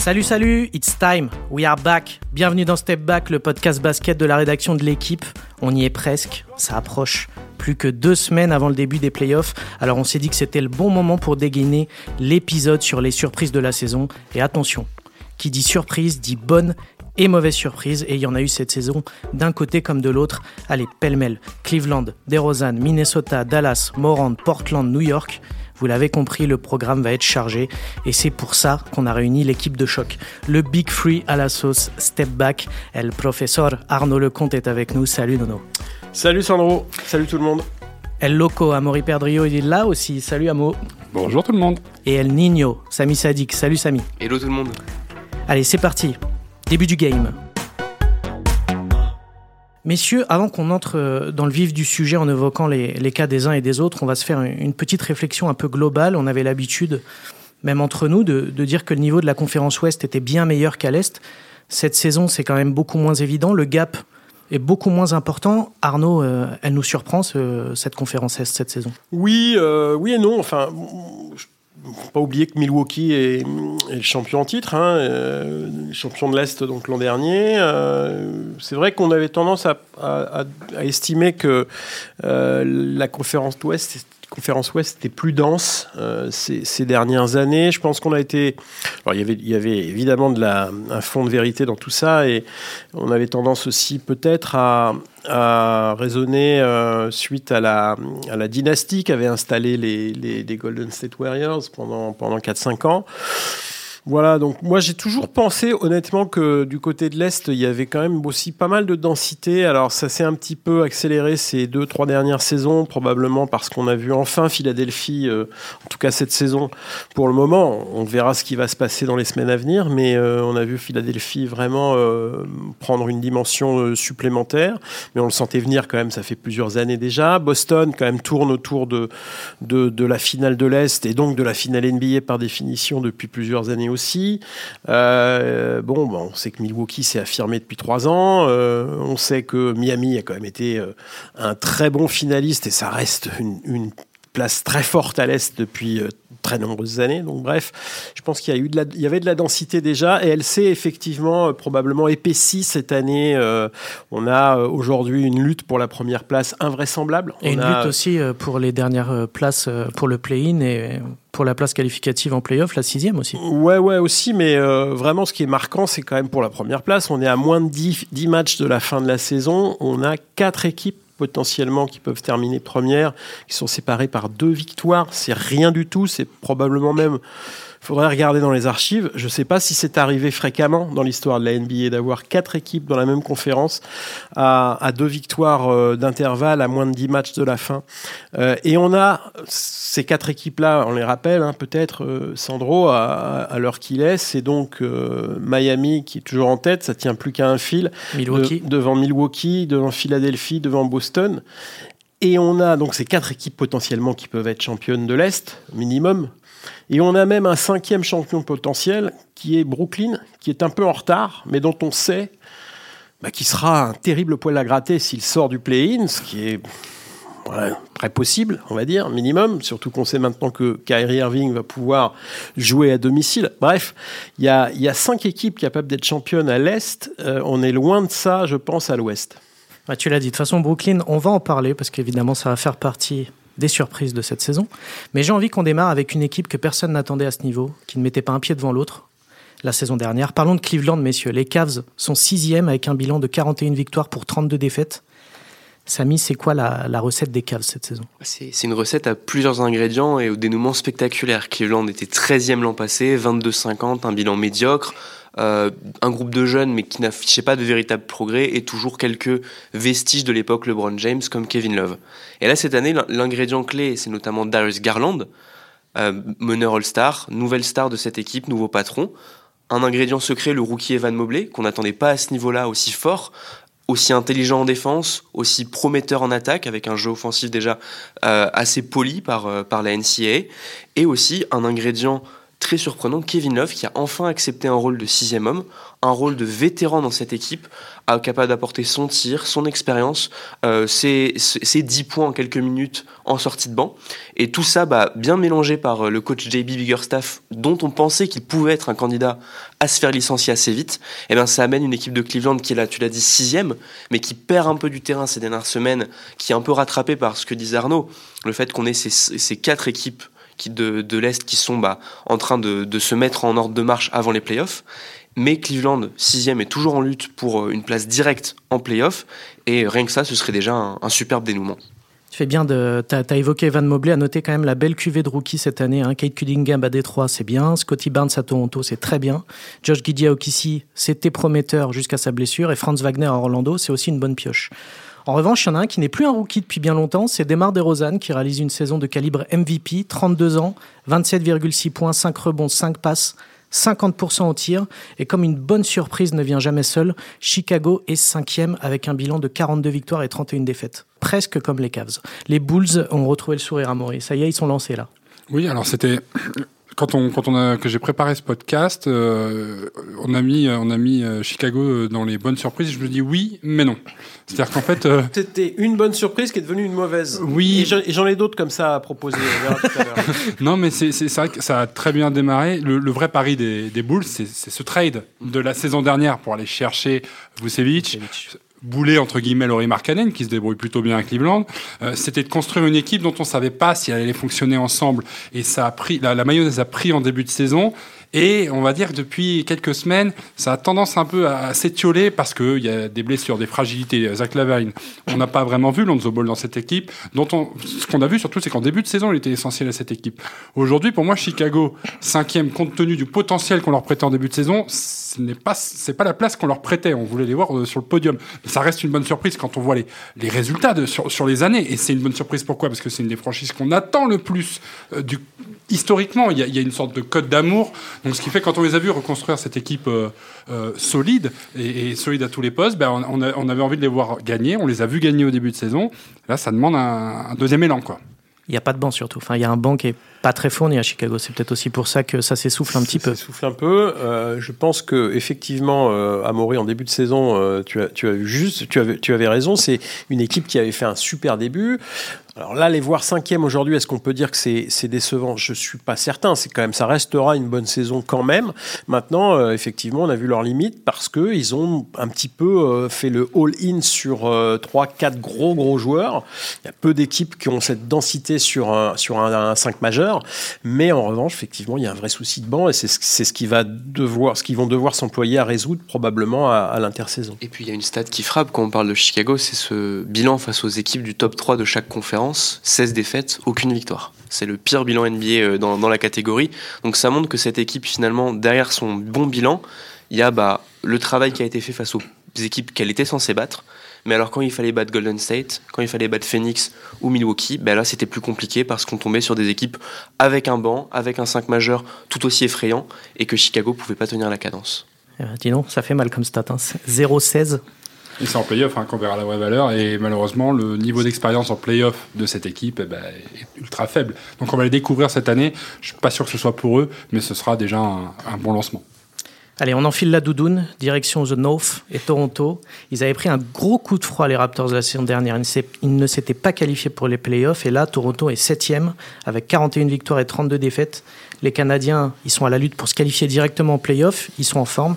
Salut, salut, it's time, we are back. Bienvenue dans Step Back, le podcast basket de la rédaction de l'équipe. On y est presque, ça approche. Plus que deux semaines avant le début des playoffs, alors on s'est dit que c'était le bon moment pour dégainer l'épisode sur les surprises de la saison. Et attention, qui dit surprise dit bonne et mauvaise surprise, et il y en a eu cette saison d'un côté comme de l'autre. Allez, pêle-mêle, Cleveland, DeRozan, Minnesota, Dallas, Morant, Portland, New York. Vous l'avez compris, le programme va être chargé et c'est pour ça qu'on a réuni l'équipe de choc. Le Big Free à la sauce Step Back. El professeur Arnaud Lecomte est avec nous. Salut Nono. Salut Sandro, salut tout le monde. El Loco, Amaury Perdrio, il est là aussi. Salut Amo. Bonjour tout le monde. Et El Nino, Sami Sadik. Salut Sami. Hello tout le monde. Allez, c'est parti. Début du game. Messieurs, avant qu'on entre euh, dans le vif du sujet en évoquant les, cas des uns et des autres, on va se faire une petite réflexion un peu globale. On avait l'habitude, même entre nous, de, dire que le niveau de la conférence Ouest était bien meilleur qu'à l'Est. Cette saison, c'est quand même beaucoup moins évident. Le gap est beaucoup moins important. Arnaud, euh, elle nous surprend, cette conférence Est, cette saison Oui, euh, oui et non. Enfin, faut pas oublier que Milwaukee est, le champion en titre, hein, euh, champion de l'Est donc l'an dernier. Euh, c'est vrai qu'on avait tendance à, estimer que euh, la conférence Ouest conférence Ouest était plus dense euh, ces, dernières années. Je pense qu'on a été. Alors, il, y avait, il y avait évidemment de la, un fond de vérité dans tout ça et on avait tendance aussi peut-être à, à raisonner euh, suite à la, à la dynastie qu'avaient installé les, les, les, Golden State Warriors pendant, pendant 4-5 ans. Voilà, donc moi j'ai toujours pensé honnêtement que du côté de l'Est, il y avait quand même aussi pas mal de densité. Alors ça s'est un petit peu accéléré ces deux, trois dernières saisons, probablement parce qu'on a vu enfin Philadelphie, euh, en tout cas cette saison pour le moment. On verra ce qui va se passer dans les semaines à venir, mais euh, on a vu Philadelphie vraiment euh, prendre une dimension supplémentaire. Mais on le sentait venir quand même, ça fait plusieurs années déjà. Boston quand même tourne autour de, de, de la finale de l'Est et donc de la finale NBA par définition depuis plusieurs années aussi. Euh, bon, on sait que Milwaukee s'est affirmé depuis trois ans. Euh, on sait que Miami a quand même été euh, un très bon finaliste et ça reste une, place très forte à l'Est depuis très nombreuses années. Donc bref, je pense qu'il y, a eu de la, il y avait de la densité déjà et elle s'est effectivement probablement épaissie cette année. on a aujourd'hui une lutte pour la première place invraisemblable. Et une lutte aussi pour les dernières places pour le play-in et pour la place qualificative en playoff, la sixième aussi. Ouais, ouais, aussi, mais euh, vraiment, ce qui est marquant, c'est quand même pour la première place. On est à moins de 10, 10, matchs de la fin de la saison. On a quatre équipes potentiellement qui peuvent terminer première, qui sont séparées par deux victoires. C'est rien du tout. C'est probablement même faudrait regarder dans les archives. Je ne sais pas si c'est arrivé fréquemment dans l'histoire de la NBA d'avoir quatre équipes dans la même conférence à, deux victoires euh, d'intervalle à moins de dix matchs de la fin. Euh, et on a ces quatre équipes-là, on les rappelle hein, peut-être, euh, Sandro, à, l'heure qu'il est, c'est donc Miami qui est toujours en tête, ça tient plus qu'à un fil. Milwaukee. devant Milwaukee, devant Philadelphie, devant Boston. Et on a donc ces quatre équipes potentiellement qui peuvent être championnes de l'Est, minimum, et on a même un cinquième champion potentiel qui est Brooklyn, qui est un peu en retard, mais dont on sait bah, qu'il sera un terrible poil à gratter s'il sort du play-in, ce qui est très possible, on va dire, minimum, surtout qu'on sait maintenant que Kyrie Irving va pouvoir jouer à domicile. Bref, il y a, cinq équipes capables d'être championnes à l'Est, euh, on est loin de ça, je pense, à l'Ouest. Tu l'as dit, de toute façon, Brooklyn, on va en parler, parce qu'évidemment, ça va faire partie des surprises de cette saison. Mais j'ai envie qu'on démarre avec une équipe que personne n'attendait à ce niveau, qui ne mettait pas un pied devant l'autre la saison dernière. Parlons de Cleveland, messieurs. Les Cavs sont sixième avec un bilan de 41 victoires pour 32 défaites. Samy, c'est quoi la, recette des Cavs cette saison? C'est une recette à plusieurs ingrédients et au dénouement spectaculaire. Cleveland était 13e l'an passé, 22-50, un bilan médiocre. Euh, un groupe de jeunes mais qui n'affichait pas de véritable progrès et toujours quelques vestiges de l'époque LeBron James comme Kevin Love. Et là cette année l'ingrédient clé c'est notamment Darius Garland, euh, meneur All-Star, nouvelle star de cette équipe, nouveau patron. Un ingrédient secret, le rookie Evan Mobley, qu'on n'attendait pas à ce niveau-là aussi fort, aussi intelligent en défense, aussi prometteur en attaque, avec un jeu offensif déjà euh, assez poli par, par la NCAA, et aussi un ingrédient très surprenant, Kevin Love, qui a enfin accepté un rôle de sixième homme, un rôle de vétéran dans cette équipe, capable d'apporter son tir, son expérience, euh, ses, 10 points en quelques minutes en sortie de banc. Et tout ça, bah, bien mélangé par euh, le coach JB Biggerstaff, dont on pensait qu'il pouvait être un candidat à se faire licencier assez vite, et eh bien ça amène une équipe de Cleveland qui est là, tu l'as dit, sixième, mais qui perd un peu du terrain ces dernières semaines, qui est un peu rattrapé par ce que disait Arnaud, le fait qu'on ait ces, ces quatre équipes de, l'Est qui sont bah, en train de, se mettre en ordre de marche avant les playoffs. Mais Cleveland, sixième, est toujours en lutte pour euh, une place directe en playoff. Et rien que ça, ce serait déjà un, superbe dénouement. Tu fais bien de. Tu as, évoqué Evan Mobley, à noter quand même la belle cuvée de rookie cette année. Hein. Kate Cunningham à Détroit, c'est bien. Scotty Barnes à Toronto, c'est très bien. Josh Giddy à c'était prometteur jusqu'à sa blessure. Et Franz Wagner à Orlando, c'est aussi une bonne pioche. En revanche, il y en a un qui n'est plus un rookie depuis bien longtemps, c'est Demar DeRozan qui réalise une saison de calibre MVP, 32 ans, 27,6 points, 5 rebonds, 5 passes, 50% au tir. Et comme une bonne surprise ne vient jamais seule, Chicago est cinquième avec un bilan de 42 victoires et 31 défaites. Presque comme les Cavs. Les Bulls ont retrouvé le sourire à Maurice. Ça y est, ils sont lancés là. Oui, alors c'était quand on quand on a que j'ai préparé ce podcast, euh, on a mis on a mis euh, Chicago dans les bonnes surprises. Je me dis oui, mais non. C'est-à-dire qu'en fait, euh, c'était une bonne surprise qui est devenue une mauvaise. Oui. Et j'en ai d'autres comme ça à proposer. non, mais c'est c'est vrai que ça a très bien démarré. Le, vrai pari des, des Bulls, c'est ce trade de la saison dernière pour aller chercher Vucevic. Vucevic boulet entre guillemets Laurie Markkanen qui se débrouille plutôt bien à Cleveland euh, c'était de construire une équipe dont on savait pas si elle allait fonctionner ensemble et ça a pris la, la mayonnaise a pris en début de saison et on va dire que depuis quelques semaines, ça a tendance un peu à, s'étioler parce qu'il y a des blessures, des fragilités. Zach Lavine, on n'a pas vraiment vu Lonzo Ball dans cette équipe. Dont on, ce qu'on a vu surtout, c'est qu'en début de saison, il était essentiel à cette équipe. Aujourd'hui, pour moi, Chicago, cinquième, compte tenu du potentiel qu'on leur prêtait en début de saison, ce n'est pas, c'est pas la place qu'on leur prêtait. On voulait les voir euh, sur le podium. Mais ça reste une bonne surprise quand on voit les, les résultats sur, sur les années. Et c'est une bonne surprise pourquoi? Parce que c'est une des franchises qu'on attend le plus euh, du, historiquement. Il y, a, une sorte de code d'amour donc, ce qui fait, quand on les a vus reconstruire cette équipe euh, euh, solide et, solide à tous les postes, ben, on, avait envie de les voir gagner. On les a vus gagner au début de saison. Là, ça demande un, un deuxième élan, quoi. Il n'y a pas de banc surtout. Enfin, il y a un banc qui est pas très fourni à Chicago. C'est peut-être aussi pour ça que ça s'essouffle un petit peu. S'essouffle un peu. Euh, je pense que effectivement, euh, Amaury en début de saison, euh, tu as, tu as juste, tu avais, tu avais raison. C'est une équipe qui avait fait un super début. Alors là, les voir cinquième aujourd'hui, est-ce qu'on peut dire que c'est décevant? Je suis pas certain. C'est quand même, ça restera une bonne saison quand même. Maintenant, euh, effectivement, on a vu leurs limites parce que ils ont un petit peu euh, fait le all-in sur euh, trois, quatre gros gros joueurs. Il y a peu d'équipes qui ont cette densité sur un sur un, 5 majeur, mais en revanche, effectivement, il y a un vrai souci de banc et c'est ce, qui va devoir, ce qu'ils vont devoir s'employer à résoudre probablement à, l'intersaison. Et puis il y a une stat qui frappe quand on parle de Chicago, c'est ce bilan face aux équipes du top 3 de chaque conférence 16 défaites, aucune victoire. C'est le pire bilan NBA euh, dans, la catégorie. Donc ça montre que cette équipe, finalement, derrière son bon bilan, il y a bah, le travail qui a été fait face aux équipes qu'elle était censée battre. Mais alors quand il fallait battre Golden State, quand il fallait battre Phoenix ou Milwaukee, ben là c'était plus compliqué parce qu'on tombait sur des équipes avec un banc, avec un 5 majeur tout aussi effrayant et que Chicago pouvait pas tenir la cadence. Euh, dis donc, ça fait mal comme stat. Hein. 0-16 et c'est en playoff hein, qu'on verra la vraie valeur. Et malheureusement, le niveau d'expérience en playoff de cette équipe eh ben, est ultra faible. Donc on va les découvrir cette année. Je suis pas sûr que ce soit pour eux, mais ce sera déjà un, bon lancement. Allez, on enfile la doudoune, direction The North et Toronto. Ils avaient pris un gros coup de froid, les Raptors, la saison dernière. Ils ne s'étaient pas qualifiés pour les playoffs. Et là, Toronto est septième, avec 41 victoires et 32 défaites. Les Canadiens, ils sont à la lutte pour se qualifier directement en playoffs. Ils sont en forme.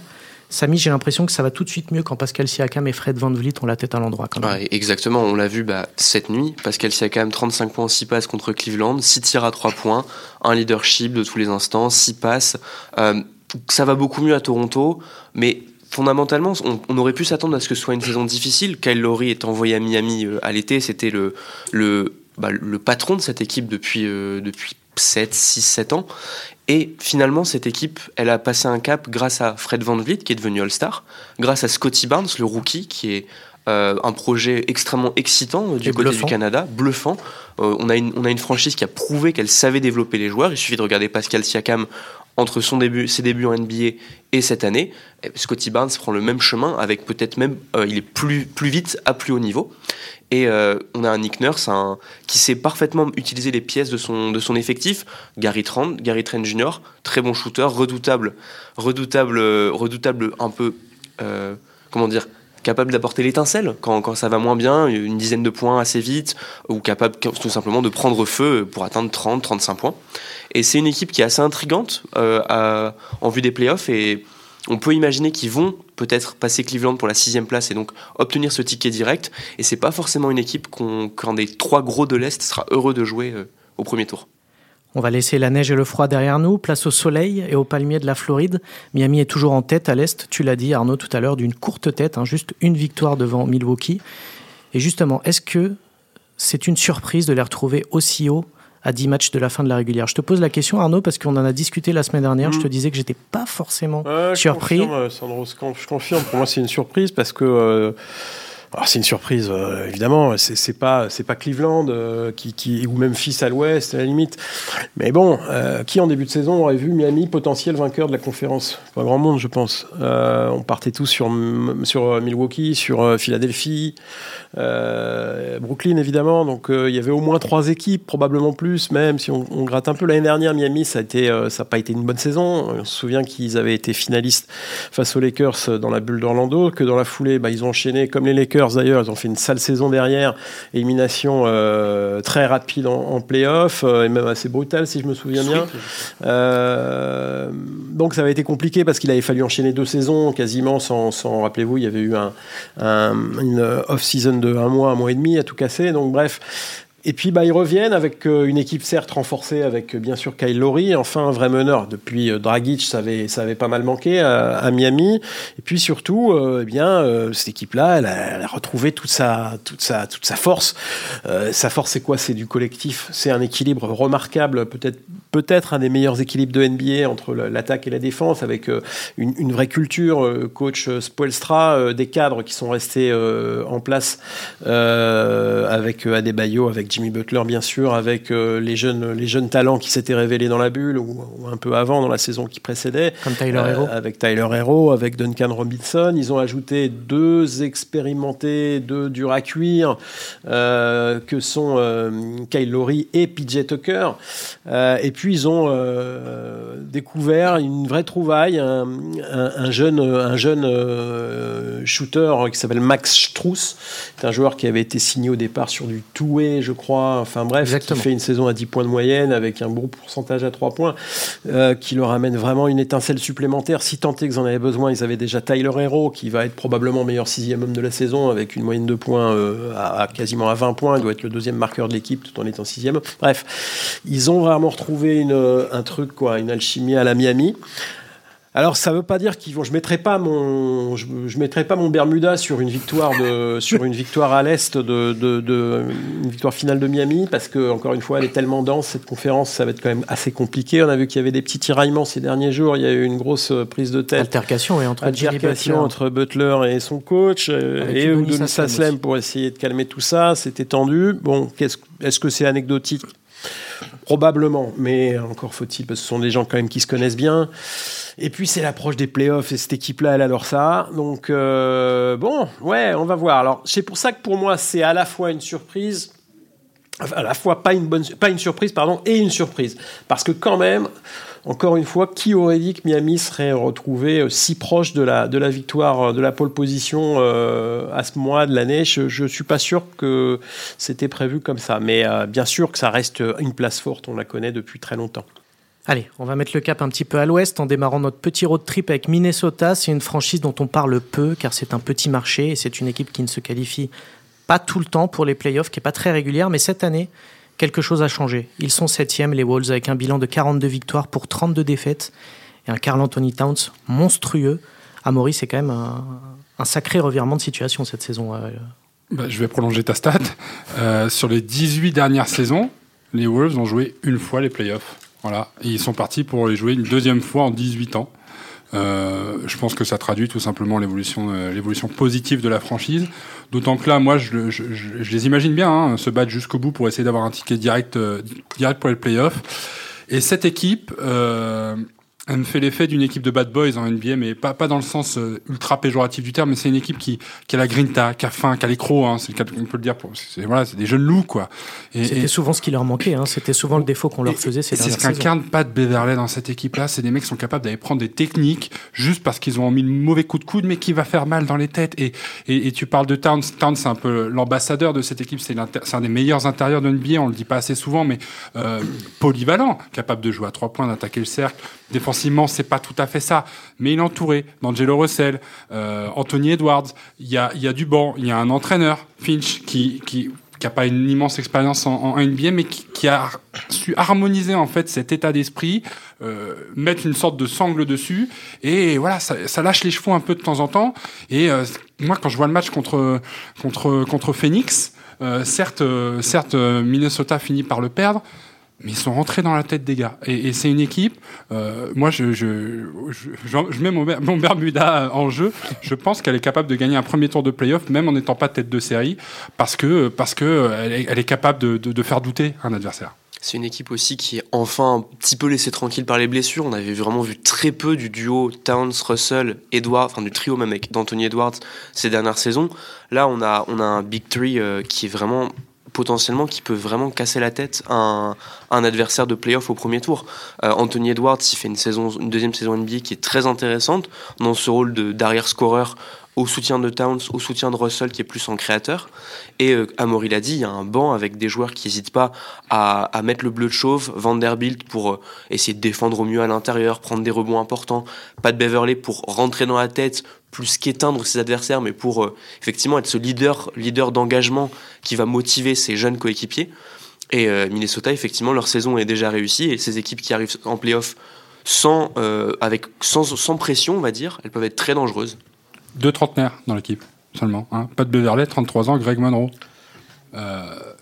Samy, j'ai l'impression que ça va tout de suite mieux quand Pascal Siakam et Fred Van Vliet ont la tête à l'endroit. exactement, on l'a vu bah, cette nuit. Pascal Siakam, 35 points, 6 passes contre Cleveland, 6 tirs à 3 points, un leadership de tous les instants, 6 passes. Euh, ça va beaucoup mieux à Toronto, mais fondamentalement, on, aurait pu s'attendre à ce que ce soit une saison difficile. Kyle Lowry est envoyé à Miami euh, à l'été, c'était le, le, bah, le patron de cette équipe depuis, euh, depuis 7, 6, 7 ans. Et finalement, cette équipe, elle a passé un cap grâce à Fred Van Vliet, qui est devenu All-Star, grâce à Scotty Barnes, le rookie, qui est euh, un projet extrêmement excitant du côté du Canada, bluffant. Euh, on, a une, on a une franchise qui a prouvé qu'elle savait développer les joueurs. Il suffit de regarder Pascal Siakam entre son début, ses débuts en NBA et cette année. Scotty Barnes prend le même chemin, avec peut-être même, euh, il est plus, plus vite à plus haut niveau. Et euh, on a un Nick Nurse qui sait parfaitement utiliser les pièces de son, de son effectif. Gary Trent, Gary Trent Jr., très bon shooter, redoutable, redoutable, redoutable un peu, euh, comment dire, capable d'apporter l'étincelle quand, quand, ça va moins bien, une dizaine de points assez vite, ou capable tout simplement de prendre feu pour atteindre 30, 35 points. Et c'est une équipe qui est assez intrigante euh, en vue des playoffs et on peut imaginer qu'ils vont peut-être passer Cleveland pour la sixième place et donc obtenir ce ticket direct. Et c'est pas forcément une équipe qu'un des trois gros de l'Est sera heureux de jouer euh, au premier tour. On va laisser la neige et le froid derrière nous, place au soleil et aux palmiers de la Floride. Miami est toujours en tête à l'Est, tu l'as dit Arnaud tout à l'heure, d'une courte tête, hein, juste une victoire devant Milwaukee. Et justement, est-ce que c'est une surprise de les retrouver aussi haut à 10 matchs de la fin de la régulière? Je te pose la question, Arnaud, parce qu'on en a discuté la semaine dernière. Je te mm. disais que j'étais pas forcément surpris. Je confirme, Sandro, je confirme. Pour moi, c'est une surprise parce que. Euh, c'est une surprise, euh, évidemment. C'est c'est pas Cleveland euh, qui, qui, à l'Ouest à la limite. Mais bon, euh, qui en début de saison aurait vu Miami potentiel vainqueur de la conférence? Pas grand monde, je pense. on partait tous sur Milwaukee, sur Philadelphie, Brooklyn évidemment. Donc il y avait au moins trois équipes, probablement plus, même si on, gratte un peu l'année dernière. Miami, ça a pas été une bonne saison. On se souvient qu'ils avaient été finalistes face aux Lakers dans la bulle d'Orlando, que dans la foulée, bah, ils ont enchaîné comme les Lakers d'ailleurs, ils ont fait une sale saison derrière, élimination euh, très rapide en, en playoff, euh, et même assez brutale si je me souviens bien. Euh, donc ça avait été compliqué parce qu'il avait fallu enchaîner deux saisons quasiment sans, rappelez-vous, il y avait eu un, une off-season de un mois, un mois et demi à tout casser. Donc bref, et puis bah, ils reviennent avec euh, une équipe certes renforcée avec euh, bien sûr Kyle Lowry, enfin un vrai meneur. Depuis euh, Dragic, ça avait, ça avait pas mal manqué à, Miami. Et puis surtout, eh bien cette équipe-là, elle, a, retrouvé toute sa, toute sa, toute sa force. sa force, c'est quoi? C'est du collectif. C'est un équilibre remarquable, peut-être peut-être un des meilleurs équilibres de NBA entre l'attaque et la défense, avec une, une vraie culture. Coach Spoelstra, des cadres qui sont restés en place avec Adebayo, avec Jimmy Butler, bien sûr, avec euh, les, jeunes, les jeunes talents qui s'étaient révélés dans la bulle ou, un peu avant, dans la saison qui précédait. Comme Tyler euh, Hero. Avec Tyler Hero, avec Duncan Robinson. Ils ont ajouté deux expérimentés, deux durs à cuire, euh, que sont Kyle Lowry et PJ Tucker. et puis, ils ont découvert une vraie trouvaille, un, jeune, un jeune shooter qui s'appelle Max Struss. C'est un joueur qui avait été signé au départ sur du two-way, je crois Enfin bref, qui fait une saison à 10 points de moyenne avec un bon pourcentage à 3 points, euh, qui leur amène vraiment une étincelle supplémentaire. Si tant est qu'ils en avaient besoin, ils avaient déjà Tyler Hero, qui va être probablement meilleur sixième homme de la saison avec une moyenne de points euh, à, quasiment à 20 points. Il doit être le deuxième marqueur de l'équipe tout en étant sixième. Bref, ils ont vraiment retrouvé une, un truc, quoi, une alchimie à la Miami. Alors ça veut pas dire qu'ils vont. Je mettrai pas mon, je, mettrai pas mon Bermuda sur une victoire de, sur une victoire à l'est de, de, une victoire finale de Miami parce que encore une fois elle est tellement dense cette conférence, ça va être quand même assez compliqué. On a vu qu'il y avait des petits tiraillements ces derniers jours. Il y a eu une grosse prise de tête. Altercation et entre Altercation entre Butler et son coach et Udonis Saslem pour essayer de calmer tout ça. C'était tendu. Bon, est-ce que c'est anecdotique? Probablement, mais encore faut-il, parce que ce sont des gens quand même qui se connaissent bien. Et puis c'est l'approche des playoffs et cette équipe-là, elle adore ça. Donc euh, bon, ouais, on va voir. Alors c'est pour ça que pour moi, c'est à la fois une surprise, à la fois pas une bonne, pas une surprise, pardon, et une surprise, parce que quand même. Encore une fois, qui aurait dit que Miami serait retrouvé euh, si proche de la, de la victoire, euh, de la pole position à ce mois de l'année? Je ne suis pas sûr que c'était prévu comme ça. Mais bien sûr que ça reste une place forte, on la connaît depuis très longtemps. Allez, on va mettre le cap un petit peu à l'ouest en démarrant notre petit road trip avec Minnesota. C'est une franchise dont on parle peu car c'est un petit marché et c'est une équipe qui ne se qualifie pas tout le temps pour les playoffs, qui n'est pas très régulière, mais cette année, quelque chose a changé. Ils sont septièmes, les Wolves, avec un bilan de 42 victoires pour 32 défaites et un Carl Anthony Towns monstrueux. Amaury, c'est quand même un, sacré revirement de situation cette saison. Euh. Bah, je vais prolonger ta stat. Euh, sur les 18 dernières saisons, les Wolves ont joué une fois les playoffs. Voilà, ils sont partis pour les jouer une deuxième fois en 18 ans. Euh, je pense que ça traduit tout simplement l'évolution, euh, l'évolution positive de la franchise. D'autant que là, moi, je, je, je, les imagine bien hein, se battre jusqu'au bout pour essayer d'avoir un ticket direct, euh, direct pour les playoffs. Et cette équipe, euh, elle me fait l'effet d'une équipe de bad boys en NBA, mais pas, pas dans le sens euh, ultra péjoratif du terme, mais c'est une équipe qui, qui a la grinta, qui a faim, qui a l'écro, hein, c'est le cas, on peut le dire. Pour, c'est, voilà, c'est des jeunes loups, quoi. Et, C'était souvent ce qui leur manquait, hein. c'était souvent le défaut qu'on leur faisait. C'est ce qu'incarne pas de Beverley dans cette équipe-là, c'est des mecs qui sont capables d'aller prendre des techniques juste parce qu'ils ont mis le mauvais coup de coude, mais qui va faire mal dans les têtes. Et, et, et tu parles de Towns, Towns c'est un peu l'ambassadeur de cette équipe, c'est, c'est un des meilleurs intérieurs de NBA, on le dit pas assez souvent, mais euh, polyvalent, capable de jouer à trois points, d'attaquer le cercle. C'est pas tout à fait ça, mais il est entouré d'Angelo Russell, euh, Anthony Edwards. Il y a, il y a du banc, il y a un entraîneur, Finch, qui, qui, qui pas une immense expérience en, NBA, mais qui, a su harmoniser en fait cet état d'esprit, euh, mettre une sorte de sangle dessus, et voilà, ça, lâche les chevaux un peu de temps en temps. Et euh, moi, quand je vois le match contre contre contre Phoenix, euh, certes, certes, Minnesota finit par le perdre mais ils sont rentrés dans la tête des gars. Et, c'est une équipe. Euh, moi, je, mets mon, Bermuda en jeu. Je pense qu'elle est capable de gagner un premier tour de playoff, même en n'étant pas tête de série, parce que parce que est, elle est capable de faire douter un adversaire. C'est une équipe aussi qui est enfin un petit peu laissée tranquille par les blessures. On avait vraiment vu très peu du duo Towns, Russell, Edwards, enfin du trio même avec d'Anthony Edwards ces dernières saisons. Là, on a, on a un Big Three euh, qui est vraiment potentiellement qui peut vraiment casser la tête à un, adversaire de playoff au premier tour. Euh, Anthony Edwards, il fait une, deuxième saison NBA qui est très intéressante dans ce rôle d'arrière-scoreur au soutien de Towns, au soutien de Russell qui est plus en créateur. Et euh, Amaury l'a dit, il y a un banc avec des joueurs qui n'hésitent pas à, à, mettre le bleu de chauve, Vanderbilt pour euh, essayer de défendre au mieux à l'intérieur, prendre des rebonds importants, Pat Beverley pour rentrer dans la tête, plus qu'éteindre ses adversaires, mais pour euh, effectivement être ce leader, leader d'engagement qui va motiver ses jeunes coéquipiers. Et euh, Minnesota, effectivement, leur saison est déjà réussie et ces équipes qui arrivent en playoff sans, euh, sans, sans pression, on va dire, elles peuvent être très dangereuses. Deux trentenaires dans l'équipe seulement. Hein. De Beverley, 33 ans, Greg Monroe.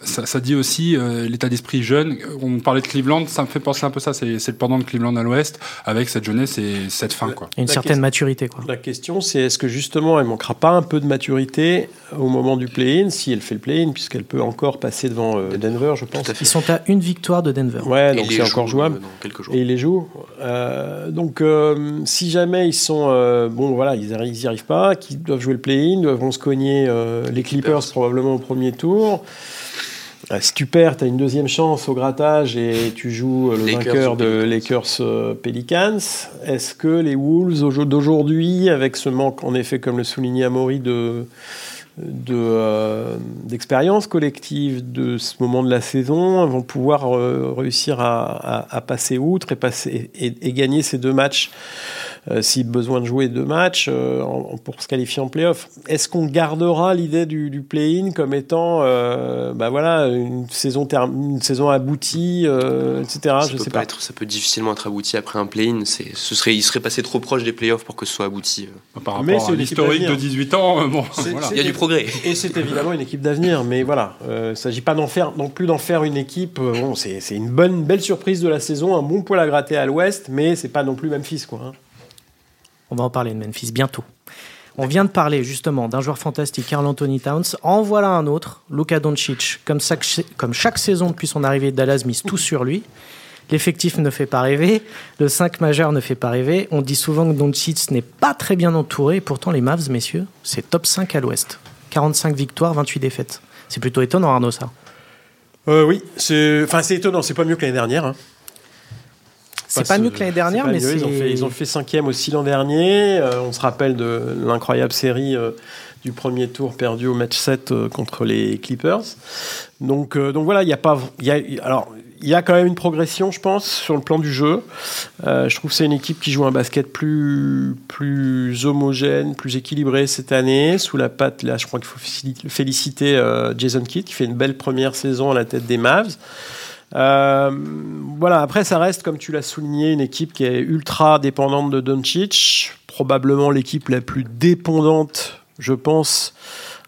Ça, ça, dit aussi euh, l'état d'esprit jeune. On parlait de Cleveland, ça me fait penser un peu ça. C'est le pendant de Cleveland à l'Ouest, avec cette jeunesse et cette fin. Quoi. Une La certaine question- maturité. Quoi. La question, c'est est-ce que justement, elle manquera pas un peu de maturité au moment du play-in, si elle fait le play-in, puisqu'elle peut encore passer devant euh, Denver, je pense. Ils sont à une victoire de Denver. Ouais, Et donc c'est encore jouable. quelques jours. Et ils les jouent. Euh, donc, euh, si jamais ils sont. euh, bon, voilà, ils n'y arrivent pas, qu'ils doivent jouer le play-in, devront se cogner euh, les Clippers Clippers. probablement au premier tour. Si tu perds, tu as une deuxième chance au grattage et tu joues le Lakers vainqueur de. Lakers euh, Pelicans. Est-ce que les Wolves au- d'aujourd'hui, avec ce manque, en effet, comme le soulignait Amaury, de de, euh, d'expérience collective de ce moment de la saison vont pouvoir euh, réussir à, à- à passer outre et, passer, et, et gagner ces deux matchs si besoin de jouer deux matchs euh, en- pour se qualifier en playoff. Est-ce qu'on gardera l'idée du, du play-in comme étant euh, bah voilà, une, saison term- une saison aboutie, euh, etc. ça, Je peut sais pas pas. Être, ça peut difficilement être abouti après un play-in. C'est- Ce serait, il serait passé trop proche des playoffs pour que ce soit abouti. euh. Par Mais rapport c'est à une équipe l'historique de d'avenir. 18 ans, euh, bon, voilà. Il y a du progrès. Et c'est évidemment une équipe d'avenir, mais voilà, euh, il ne s'agit pas d'en faire, non plus d'en faire une équipe. euh, bon, c'est c'est une bonne, belle surprise de la saison, un bon poil à gratter à l'Ouest, mais c'est pas non plus Memphis, quoi. hein. On va en parler de Memphis bientôt. On vient de parler justement d'un joueur fantastique, Carl Anthony Towns. En voilà un autre, Luka Doncic. Comme, chaque, saison depuis son arrivée Dallas, mise tout sur lui. L'effectif ne fait pas rêver, le 5 majeur ne fait pas rêver. On dit souvent que Doncic n'est pas très bien entouré, pourtant les Mavs, messieurs, c'est top 5 à l'Ouest. 45 victoires, 28 défaites. C'est plutôt étonnant, Arnaud, ça. Euh, oui, c'est enfin, étonnant, c'est pas mieux que l'année dernière. hein. C'est pas mieux que l'année dernière, pas mais c'est. Ils ont, fait, ils ont fait cinquième aussi l'an dernier. Euh, on se rappelle de l'incroyable série euh, du premier tour perdu au match 7 euh, contre les Clippers. Donc, euh, donc voilà, il y a pas. Y a, alors, il y a quand même une progression, je pense, sur le plan du jeu. Euh, je trouve que c'est une équipe qui joue un basket plus, plus homogène, plus équilibré cette année. Sous la patte, là, je crois qu'il faut féliciter- féliciter euh, Jason Kidd, qui fait une belle première saison à la tête des Mavs. Euh, voilà, après, ça reste, comme tu l'as souligné, une équipe qui est ultra dépendante de Doncic. Probablement l'équipe la plus dépendante, je pense,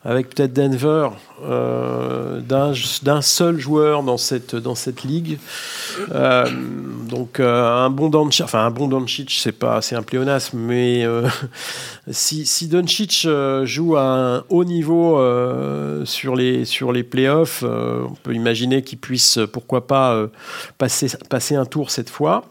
avec peut-être Denver, euh, d'un seul joueur dans cette, dans cette ligue. Euh, donc, euh, un bon Doncic, enfin, un bon Doncic, c'est pas, c'est un pléonasme, mais si, si Doncic joue à un haut niveau sur, les, sur les playoffs, on peut imaginer qu'il puisse, pourquoi pas, passer, passer un tour cette fois.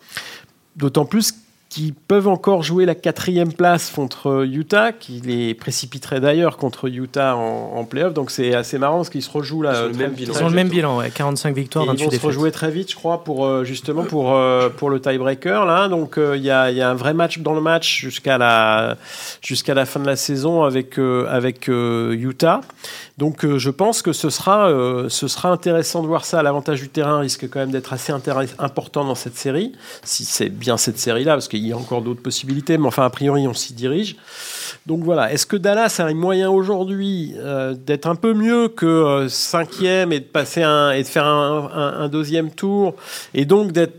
D'autant plus qui peuvent encore jouer la quatrième place contre Utah, qui les précipiterait d'ailleurs contre Utah en, en playoff. Donc c'est assez marrant parce qu'ils se rejouent là. Ils ont le même bilan. Ils ont le même bilan, ouais, 45 victoires, Et ils 28 vont se rejouer très vite, je crois, pour euh, justement pour euh, pour le tiebreaker là. Donc euh, il y, a, il y a un vrai match dans le match jusqu'à la jusqu'à la fin de la saison avec euh, avec euh, Utah. Donc euh, je pense que ce sera euh, ce sera intéressant de voir ça. L'avantage du terrain risque quand même d'être assez important dans cette série, si c'est bien cette série là, parce qu'il y a encore d'autres possibilités. Mais enfin a priori on s'y dirige. Donc voilà, est-ce que Dallas a les moyens aujourd'hui euh, d'être un peu mieux que cinquième et de passer un et de faire un, un- un deuxième tour et donc d'être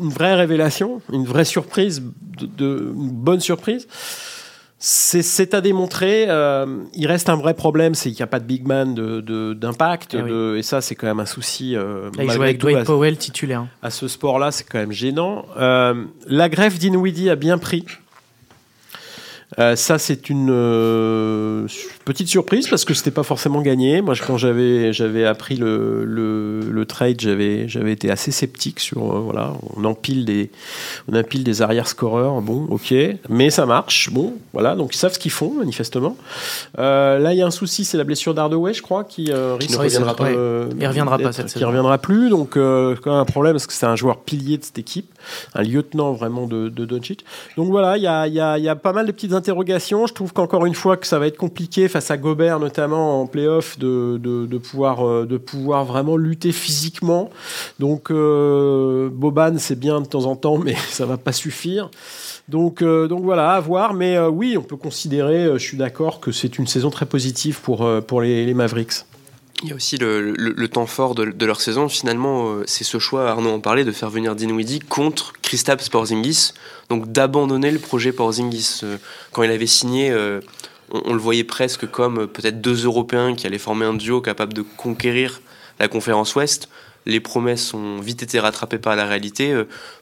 une vraie révélation, une vraie surprise, de- une bonne surprise? C'est, à démontrer. euh, il reste un vrai problème, c'est qu'il n'y a pas de big man de, de- d'impact. Eh oui. de- et ça, c'est quand même un souci. euh, Là, il joue avec Dwight Powell titulaire. à ce sport-là, c'est quand même gênant. Euh, la greffe d'Inwiddie a bien pris. Euh, ça, c'est une euh, petite surprise parce que c'était pas forcément gagné. Moi, quand j'avais j'avais appris le, le, le trade, j'avais j'avais été assez sceptique sur euh, voilà, on empile des on empile des arrière scoreurs. Bon, ok, mais ça marche. Bon, voilà, donc ils savent ce qu'ils font manifestement. Là, il y a un souci, c'est la blessure d'Hardaway, je crois, qui risque ne reviendra pas. Il reviendra pas cette qui reviendra plus. Donc, quand même un problème parce que c'est un joueur pilier de cette équipe, un lieutenant vraiment de, de Doncic. Donc voilà, il y a, y, a, il y a pas mal de petites Je trouve qu'encore une fois que ça va être compliqué face à Gobert notamment en playoff de, de, pouvoir euh, de pouvoir vraiment lutter physiquement. Donc euh, Boban c'est bien de temps en temps, mais ça va pas suffire. Donc, euh, donc voilà, à voir. Mais oui, on peut considérer, je suis d'accord, que c'est une saison très positive pour, pour les Mavericks. Il y a aussi le, temps fort de, leur saison. Finalement, euh, c'est ce choix, Arnaud en parlait, de faire venir Dinwiddie contre Kristaps Porzingis. Donc d'abandonner le projet Porzingis. Euh, Quand il avait signé, euh, on, on le voyait presque comme peut-être deux Européens qui allaient former un duo capable de conquérir la conférence Ouest. Les promesses ont vite été rattrapées par la réalité.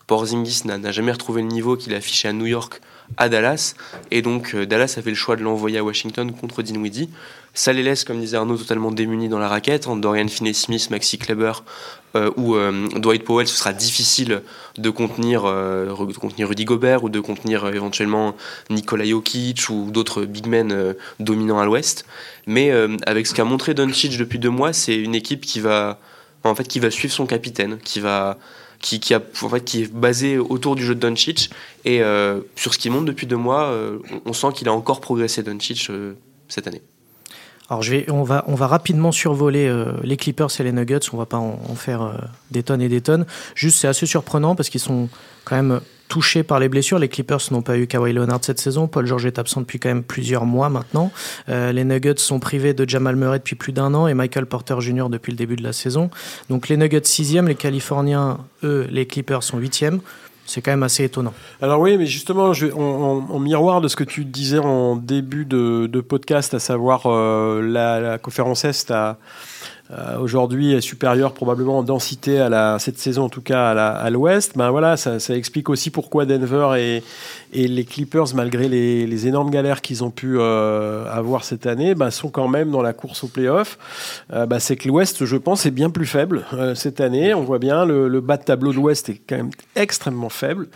Porzingis n'a jamais retrouvé le niveau qu'il a affiché à New York, à Dallas. Et donc euh, Dallas a fait le choix de l'envoyer à Washington contre Dinwiddie. Ça les laisse, comme disait Arnaud, totalement démunis dans la raquette. Entre Dorian Finney-Smith, Maxi Kleber euh, ou euh, Dwight Powell, ce sera difficile de contenir, contenir Rudy Gobert ou de contenir éventuellement Nikola Jokic ou d'autres big men dominants à l'ouest. Mais avec ce qu'a montré Doncic depuis deux mois, c'est une équipe qui va, en fait, qui va suivre son capitaine, qui va qui, qui, qui est basé autour du jeu de Doncic. Et euh, sur ce qu'il montre depuis deux mois, euh, on, sent qu'il a encore progressé Doncic euh, cette année. Alors on, va, rapidement survoler les Clippers et les Nuggets, on va pas en, en faire des tonnes et des tonnes. Juste c'est assez surprenant parce qu'ils sont quand même touchés par les blessures. Les Clippers n'ont pas eu Kawhi Leonard cette saison, Paul George est absent depuis quand même plusieurs mois maintenant. Euh, les Nuggets sont privés de Jamal Murray depuis plus d'un an et Michael Porter Jr. depuis le début de la saison. Donc les Nuggets sixième, les Californiens, eux, les Clippers sont huitièmes. C'est quand même assez étonnant. Alors oui, mais justement, en, en- miroir de ce que tu disais en début de, podcast, à savoir euh, la, conférence Est a, a aujourd'hui est supérieure probablement en densité à la, cette saison en tout cas à l'Ouest, ben voilà, ça, ça explique aussi pourquoi Denver et, et les Clippers, malgré les, les énormes galères qu'ils ont pu euh, avoir cette année, ben, sont quand même dans la course au playoff. Euh, ben, c'est que l'Ouest, je pense, est bien plus faible euh, cette année. On voit bien le, le bas de tableau de l'Ouest est quand même extrêmement faible.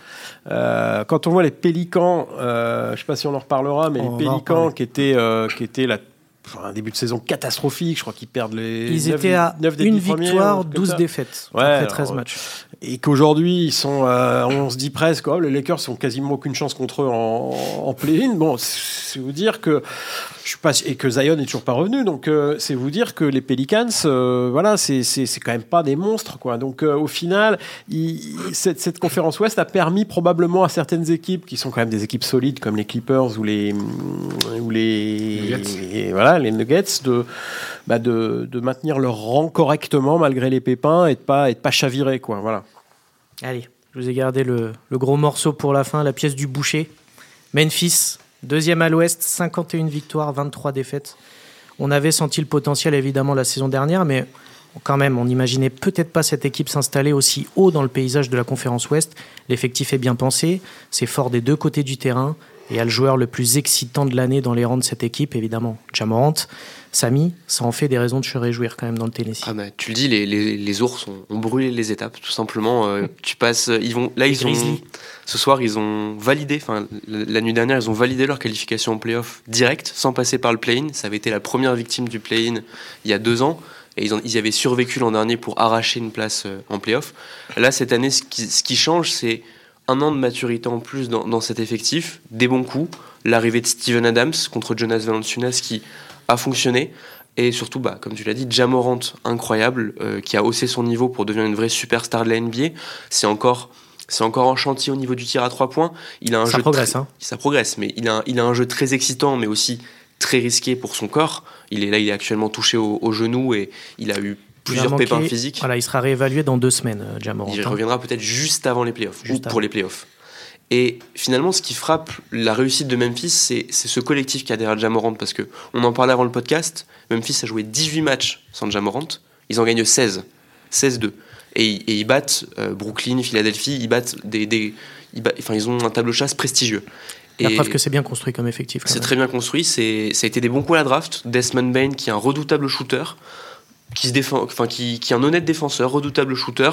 Euh, quand on voit les Pélicans, euh, je ne sais pas si on en reparlera, mais On les Pélicans qui étaient, euh, qui étaient la, un début de saison catastrophique, je crois qu'ils perdent les. Ils étaient à neuf des une victoire, truc comme 12 ça. défaites Ouais, après alors, 13 ouais. matchs. Et qu'aujourd'hui, ils sont, euh, on se dit presque, oh, les Lakers ont quasiment aucune chance contre eux en, en play-in. Bon, c'est vous dire que je suis pas et que Zion est toujours pas revenu, donc euh, c'est vous dire que les Pelicans, euh, voilà, c'est c'est c'est quand même pas des monstres, quoi. Donc euh, au final, il- cette, cette conférence Ouest a permis probablement à certaines équipes qui sont quand même des équipes solides comme les Clippers ou les ou les et voilà les Nuggets de bah, de, de maintenir leur rang correctement malgré les pépins et de pas et de pas chavirer, quoi. Voilà. Allez, je vous ai gardé le, le gros morceau pour la fin, la pièce du boucher. Memphis, deuxième à l'ouest, 51 victoires, 23 défaites. On avait senti le potentiel évidemment la saison dernière, mais quand même, on n'imaginait peut-être pas cette équipe s'installer aussi haut dans le paysage de la conférence ouest. L'effectif est bien pensé, c'est fort des deux côtés du terrain. Et a le joueur le plus excitant de l'année dans les rangs de cette équipe, évidemment, Jamorant. Samy, ça en fait des raisons de se réjouir quand même dans le Tennessee. Ah bah, tu le dis, les, les, les ours ont, ont, brûlé les étapes, tout simplement. Euh, tu passes, ils vont, là, ils ont, ce soir, ils ont validé, enfin, la nuit dernière, ils ont validé leur qualification en playoff direct, sans passer par le play-in. Ça avait été la première victime du play-in il y a deux ans. Et ils, ont, ils avaient survécu l'an dernier pour arracher une place euh, en playoff. Là, cette année, ce qui, ce qui change, c'est un an de maturité en plus dans, dans cet effectif, des bons coups, l'arrivée de Steven Adams contre Jonas Valanciunas qui a fonctionné. Et surtout, bah, comme tu l'as dit, Jamorant, incroyable, euh, qui a haussé son niveau pour devenir une vraie superstar de la NBA. C'est encore, c'est encore en chantier au niveau du tir à trois points. Il a un ça jeu progresse, très, hein. ça progresse, mais il a, un, il a un jeu très excitant, mais aussi très risqué pour son corps. Il est là, il est actuellement touché au, au genou et il a eu plusieurs manqué, pépins physiques. Voilà, il sera réévalué dans deux semaines, euh, Jamorant. Il reviendra peut-être juste avant les playoffs, Juste ou pour les playoffs. Et finalement, ce qui frappe la réussite de Memphis, c'est ce collectif qui a derrière Jamorant, parce que on en parlait avant le podcast. Memphis a joué 18 matchs sans Jamorant, ils en gagnent 16, 16-2, et, ils- et ils battent euh, Brooklyn, Philadelphie, ils battent des, des ils, bat- enfin ils ont un tableau de chasse prestigieux. La Et preuve que c'est bien construit comme effectif. c'est très bien construit, ça a été des bons coups à la draft. Desmond Bain, qui est un redoutable shooter, qui se défend, enfin qui, qui est un honnête défenseur, redoutable shooter,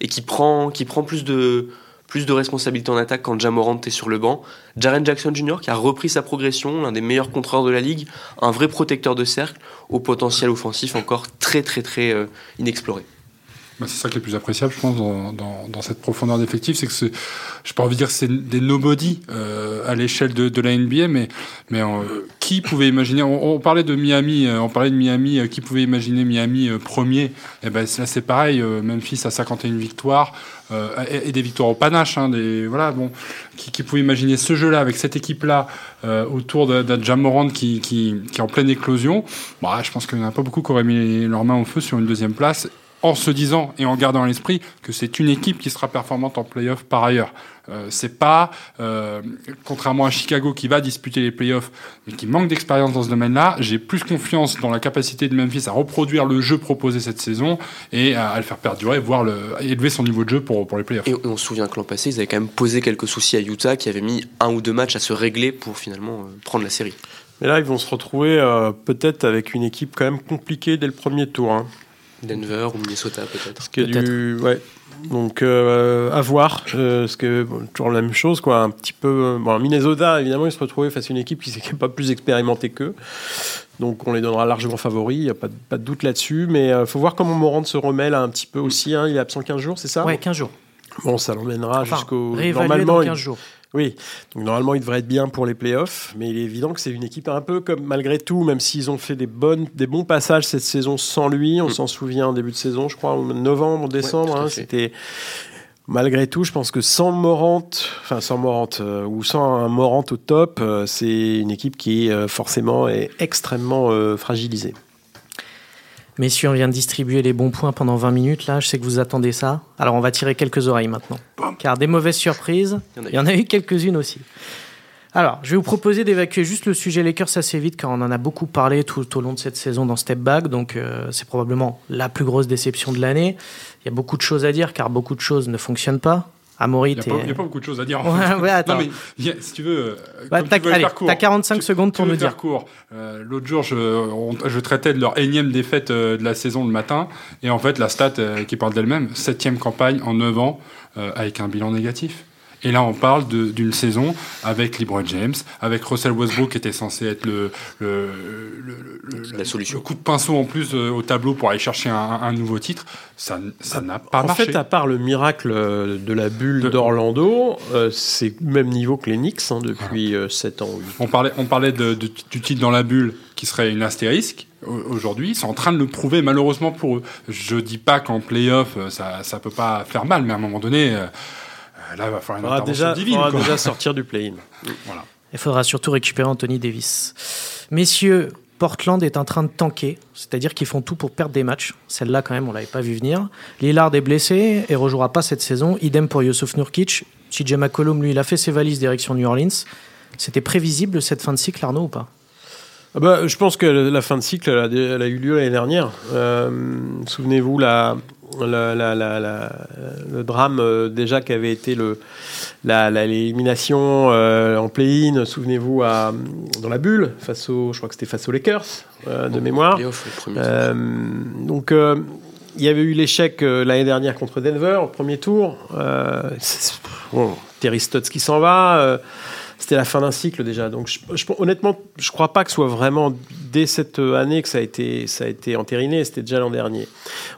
et qui prend, qui prend plus de plus de responsabilités en attaque quand Jamorant est sur le banc. Jaren Jackson Jr. qui a repris sa progression, l'un des meilleurs contreurs de la ligue, un vrai protecteur de cercle, au potentiel offensif encore très très très euh, inexploré. Bah, c'est ça qui est le plus appréciable, je pense, dans, dans, dans cette profondeur d'effectif, c'est que je pas envie de dire c'est des nobody euh, à l'échelle de, de la NBA, mais, mais euh, qui pouvait imaginer on, on parlait de Miami, euh, on parlait de Miami, euh, qui pouvait imaginer Miami euh, premier? Et ben là c'est pareil, Memphis a 51 victoires et, et des victoires au panache, hein, des voilà bon, qui, qui pouvait imaginer ce jeu-là avec cette équipe-là autour de Jamorant qui, qui, qui est en pleine éclosion. Bah, je pense qu'il n'y en a pas beaucoup qui auraient mis leurs mains au feu sur une deuxième place en se disant et en gardant à l'esprit que c'est une équipe qui sera performante en playoff par ailleurs. Euh, c'est pas, euh, contrairement à Chicago qui va disputer les playoffs, mais qui manque d'expérience dans ce domaine-là, j'ai plus confiance dans la capacité de Memphis à reproduire le jeu proposé cette saison et à, à le faire perdurer, voire le, à élever son niveau de jeu pour, pour les playoffs. Et on se souvient que l'an passé, ils avaient quand même posé quelques soucis à Utah, qui avait mis un ou deux matchs à se régler pour finalement euh, prendre la série. Mais là, ils vont se retrouver euh, peut-être avec une équipe quand même compliquée dès le premier tour. Hein. Denver ou Minnesota peut-être. Du, ouais. Donc euh, à voir, euh, parce que bon, toujours la même chose, quoi. Un petit peu. euh, Bon, Minnesota, évidemment, ils se retrouvaient face à une équipe qui n'est pas plus expérimentée qu'eux. Donc on les donnera largement favoris, il n'y a pas de, pas de doute là-dessus. Mais il faut voir comment Morand se remet là un petit peu aussi. hein. Il est absent 15 jours, c'est ça? Ouais, 15 jours. Bon, ça l'emmènera Enfin, jusqu'au. Normalement, dans il- 15 jours. Oui, donc normalement il devrait être bien pour les playoffs, mais il est évident que c'est une équipe un peu comme malgré tout, même s'ils ont fait des, bonnes, des bons passages cette saison sans lui, on Mm. s'en souvient en début de saison, je crois, en novembre, décembre, hein, c'était malgré tout, je pense que sans Morant, enfin sans Morant euh, ou sans un Morant au top, euh, c'est une équipe qui euh, forcément est extrêmement fragilisée. Messieurs, on vient de distribuer les bons points pendant 20 minutes. Là, je sais que vous attendez ça. Alors, on va tirer quelques oreilles maintenant. Car des mauvaises surprises, Il y en a eu quelques-unes aussi. Alors, je vais vous proposer d'évacuer juste le sujet Lakers assez vite, car on en a beaucoup parlé tout au long de cette saison dans Step Back. Donc, euh, c'est probablement la plus grosse déception de l'année. Il y a beaucoup de choses à dire, car beaucoup de choses ne fonctionnent pas. Amaury, Il n'y a, pas- a beaucoup de choses à dire. En Ouais, fait. ouais, attends. Non, mais si tu veux, Bah, comme t'as tu veux allez, court, t'as 45 tu- secondes pour nous dire. Euh, L'autre jour, je, on- je traitais de leur énième défaite euh, de la saison le matin, et en fait, la stat euh, qui parle d'elle-même, septième campagne en 9 ans euh, avec un bilan négatif. Et là, on parle d'une saison avec LeBron James, avec Russell Westbrook qui était censé être le, le, le- le- La solution. le coup de pinceau en plus euh, au tableau pour aller chercher un, un nouveau titre. Ça n'a pas en marché. fait, à part le miracle euh, de la bulle d'Orlando, euh, c'est le même niveau que les Knicks hein, depuis 7 ans. ou huit On parlait, on parlait de- de- du titre dans la bulle qui serait une astérisque. Au- Aujourd'hui, ils sont en train de le prouver malheureusement pour eux. Je dis pas qu'en playoff, euh, ça, ça peut pas faire mal, mais à un moment donné, euh, euh, là, il va falloir une faudra intervention déjà, divine. faudra déjà sortir du play-in. Voilà. Il faudra surtout récupérer Anthony Davis. Messieurs, Portland est en train de tanker, c'est-à-dire qu'ils font tout pour perdre des matchs. Celle-là, quand même, on l'avait pas vu venir. Lillard est blessé et rejouera pas cette saison. Idem pour Yusuf Nurkic. CJ McCollum, lui, il a fait ses valises direction New Orleans. C'était prévisible cette fin de cycle, Arnaud, ou pas? Ah bah, je pense que la fin de cycle, elle a, elle a eu lieu l'année dernière. Euh, Souvenez-vous, la, la- la- la- la- le drame euh, déjà qu'avait été le, l'élimination euh, en play-in, souvenez-vous, à- dans la bulle, face au, je crois que c'était face aux Lakers, euh, de mémoire. Euh, donc, il y avait eu l'échec l'année dernière contre Denver, au premier tour. Bon, Terry Stotts qui s'en va. c'était la fin d'un cycle déjà. Donc, je- je- honnêtement, je crois pas que ce soit vraiment dès cette année que ça a été, ça a été entériné. C'était déjà l'an dernier.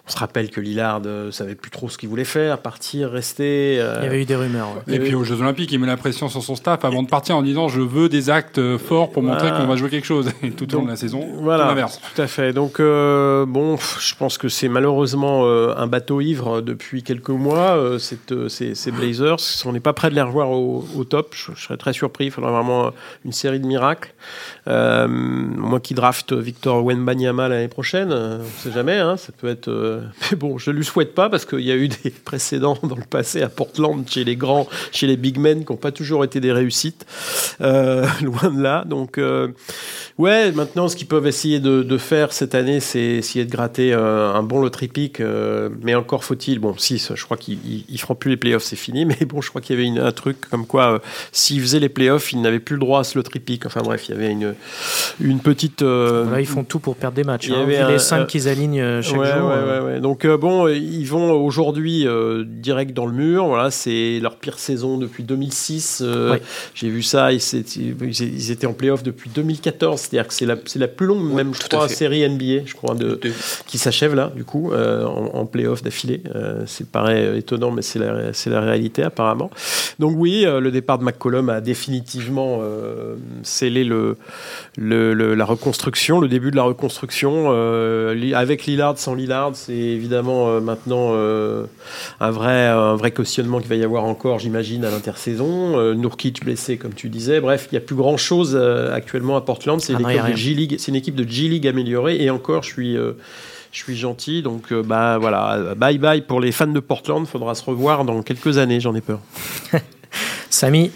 On se rappelle que Lillard euh, savait plus trop ce qu'il voulait faire, partir, rester. euh, Il y avait eu des rumeurs. ouais. Et puis aux Jeux Olympiques, il met la pression sur son staff avant de partir en disant je veux des actes euh, forts pour montrer Voilà. qu'on va jouer quelque chose. Et tout au long de la saison, Voilà, tout l'inverse. tout à fait. Donc, euh, bon, pff, je pense que c'est malheureusement euh, un bateau ivre depuis quelques mois, euh, cette, euh, ces, ces Blazers. On n'est pas prêt de les revoir au, au top. Je, je serais très surpris. Il faudrait vraiment une série de miracles. Euh, moi qui draft Victor Wenbanyama l'année prochaine, euh, on ne sait jamais, hein, ça peut être... euh, Mais bon, je ne lui souhaite pas parce qu'il y a eu des précédents dans le passé à Portland, chez les grands, chez les big men, qui n'ont pas toujours été des réussites. Euh, loin de là. Donc... Ouais, maintenant, ce qu'ils peuvent essayer de, faire cette année, c'est essayer de gratter un bon lottery pick. mais encore faut-il, bon, si, je crois qu'ils ils- ils feront plus les playoffs, c'est fini. Mais bon, je crois qu'il y avait un truc comme quoi, s'ils faisaient les playoffs, ils n'avaient plus le droit à ce lottery pick. Enfin bref, il y avait une petite. Euh, Là, ils font tout pour perdre des matchs. Il y hein. avait un- les 5 euh, qu'ils alignent euh, chaque ouais, jour. ouais, ouais, ouais. Donc euh, bon, ils vont aujourd'hui euh, direct dans le mur. Voilà, c'est leur pire saison depuis 2006. euh, Ouais. J'ai vu ça. Ils, étaient en playoff depuis 2014. C'est-à-dire que c'est la, c'est la plus longue, Ouais, même je crois, série NBA, je crois, de, De- qui s'achève là, du coup, euh, en, en playoff d'affilée. Euh, c'est paraît étonnant, mais c'est la, c'est la réalité apparemment. Donc oui, euh, le départ de McCollum a définitivement euh, scellé le, le- le- la reconstruction, le début de la reconstruction. Euh, avec Lillard, sans Lillard, c'est évidemment euh, maintenant euh, un, vrai, un vrai cautionnement qu'il va y avoir encore, j'imagine, à l'intersaison. Nurkic blessé, comme tu disais. Bref, il n'y a plus grand-chose actuellement à Portland. C'est Ah une, équipe de. G-League- améliorée. Et encore, je suis... je suis gentil, donc euh, bah voilà, bye bye pour les fans de Portland. Faudra se revoir dans quelques années, j'en ai peur. Samy,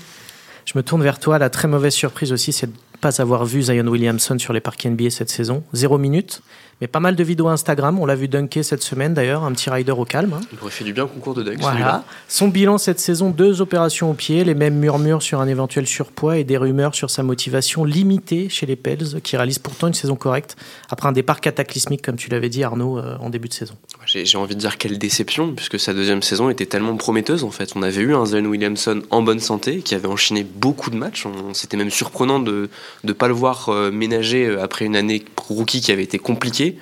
je me tourne vers toi. La très mauvaise surprise aussi, c'est pas avoir vu Zion Williamson sur les parcs NBA cette saison. Zéro minute, mais pas mal de vidéos Instagram. On l'a vu dunker cette semaine d'ailleurs, un petit rider au calme. hein. Il aurait fait du bien concours de Dunk. Voilà. Son bilan cette saison, deux opérations au pied, les mêmes murmures sur un éventuel surpoids et des rumeurs sur sa motivation limitée chez les Pels, qui réalisent pourtant une saison correcte après un départ cataclysmique, comme tu l'avais dit Arnaud, euh, en début de saison. J'ai envie de dire quelle déception, puisque sa deuxième saison était tellement prometteuse en fait. On avait eu un Zion Williamson en bonne santé, qui avait enchaîné beaucoup de matchs. C'était même surprenant de ne pas le voir euh, ménager euh, après une année rookie qui avait été compliquée.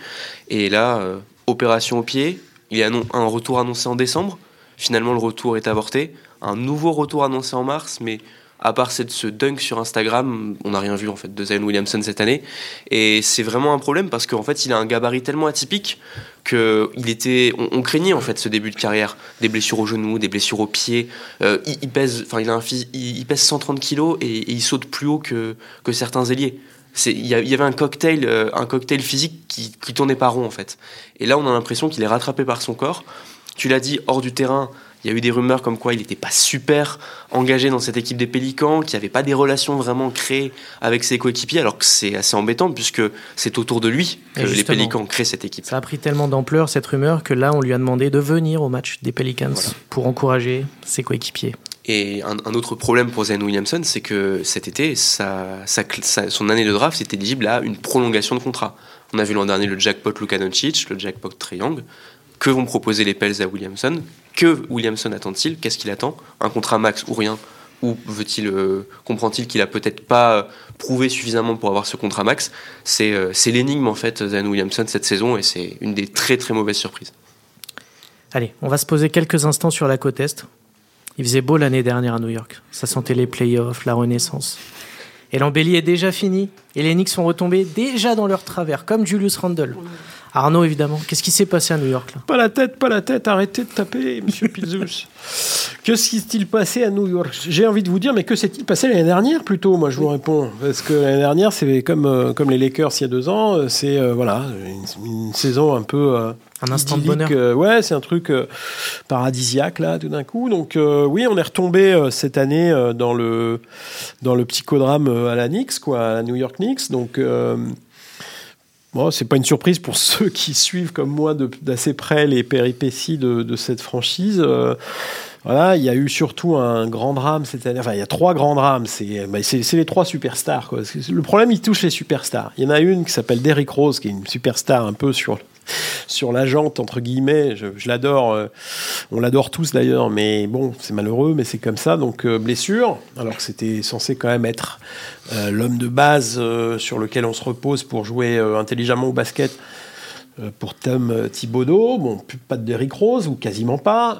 Et là, euh, opération au pied, il y a un retour annoncé en décembre. Finalement, le retour est avorté. Un nouveau retour annoncé en mars, mais à part cette, ce dunk sur Instagram, on n'a rien vu en fait de Zion Williamson cette année. Et c'est vraiment un problème parce qu'en fait, il a un gabarit tellement atypique que il était, on, craignait en fait ce début de carrière, des blessures au genou, des blessures au pied. Euh, il, pèse, il a un il, pèse 130 kilos et, il saute plus haut que, que certains ailiers. Il y avait un cocktail, euh, un cocktail physique qui, qui tournait pas rond en fait. Et là, on a l'impression qu'il est rattrapé par son corps. Tu l'as dit, hors du terrain, il y a eu des rumeurs comme quoi il n'était pas super engagé dans cette équipe des Pélicans, qu'il n'y avait pas des relations vraiment créées avec ses coéquipiers, alors que c'est assez embêtant puisque c'est autour de lui que les. Pélicans créent cette équipe. Ça a pris tellement d'ampleur cette rumeur que là, on lui a demandé de venir au match des Pelicans Voilà. pour encourager ses coéquipiers. Et un, un autre problème pour Zion Williamson, c'est que cet été, sa- sa- sa- son année de draft est éligible à une prolongation de contrat. On a vu l'an dernier le jackpot Luka Doncic, le jackpot Young. Que vont proposer les Pels à Williamson? Que Williamson attend-il? Qu'est-ce qu'il attend? Un contrat max ou rien? Ou veut-il euh, comprend-il qu'il a peut-être pas euh, prouvé suffisamment pour avoir ce contrat max? C'est euh, c'est l'énigme en fait Zion Williamson cette saison et c'est une des très très mauvaises surprises. Allez, on va se poser quelques instants sur la côte Est. Il faisait beau l'année dernière à New York. Ça sentait les playoffs, la renaissance. Et l'embellie est déjà finie. Et les Knicks sont retombés déjà dans leur travers, comme Julius Randle. Arnaud, évidemment. Qu'est-ce qui s'est passé à New York là Pas la tête, pas la tête, arrêtez de taper, monsieur Pizzus. que s'est-il passé à New York? J'ai envie de vous dire, mais que s'est-il passé l'année dernière plutôt? Moi, je vous réponds. Parce que l'année dernière, c'est comme, euh, comme les Lakers il y a deux ans, euh, c'est euh, voilà, une, une saison un peu. euh, Un instant de bonheur. ouais, c'est un truc paradisiaque là, tout d'un coup. Donc oui, on est retombé cette année dans le dans le psychodrame à la Knicks, quoi, à la New York Knicks. Donc Bon, c'est pas une surprise pour ceux qui suivent comme moi d'assez près les péripéties de, cette franchise. Euh, voilà, il y a eu surtout un grand drame cette année. Enfin, il y a trois grands drames. C'est les trois superstars. Le problème, il touche les superstars. Il y en a une qui s'appelle Derrick Rose, qui est une superstar un peu sur sur la jante entre guillemets. Je, l'adore. Euh, on l'adore tous d'ailleurs, mais bon, c'est malheureux, mais c'est comme ça. Donc euh, blessure. Alors que c'était censé quand même être euh, l'homme de base sur lequel on se repose pour jouer intelligemment au basket. Pour Tom Thibodeau, bon, pas de Derrick Rose, ou quasiment pas.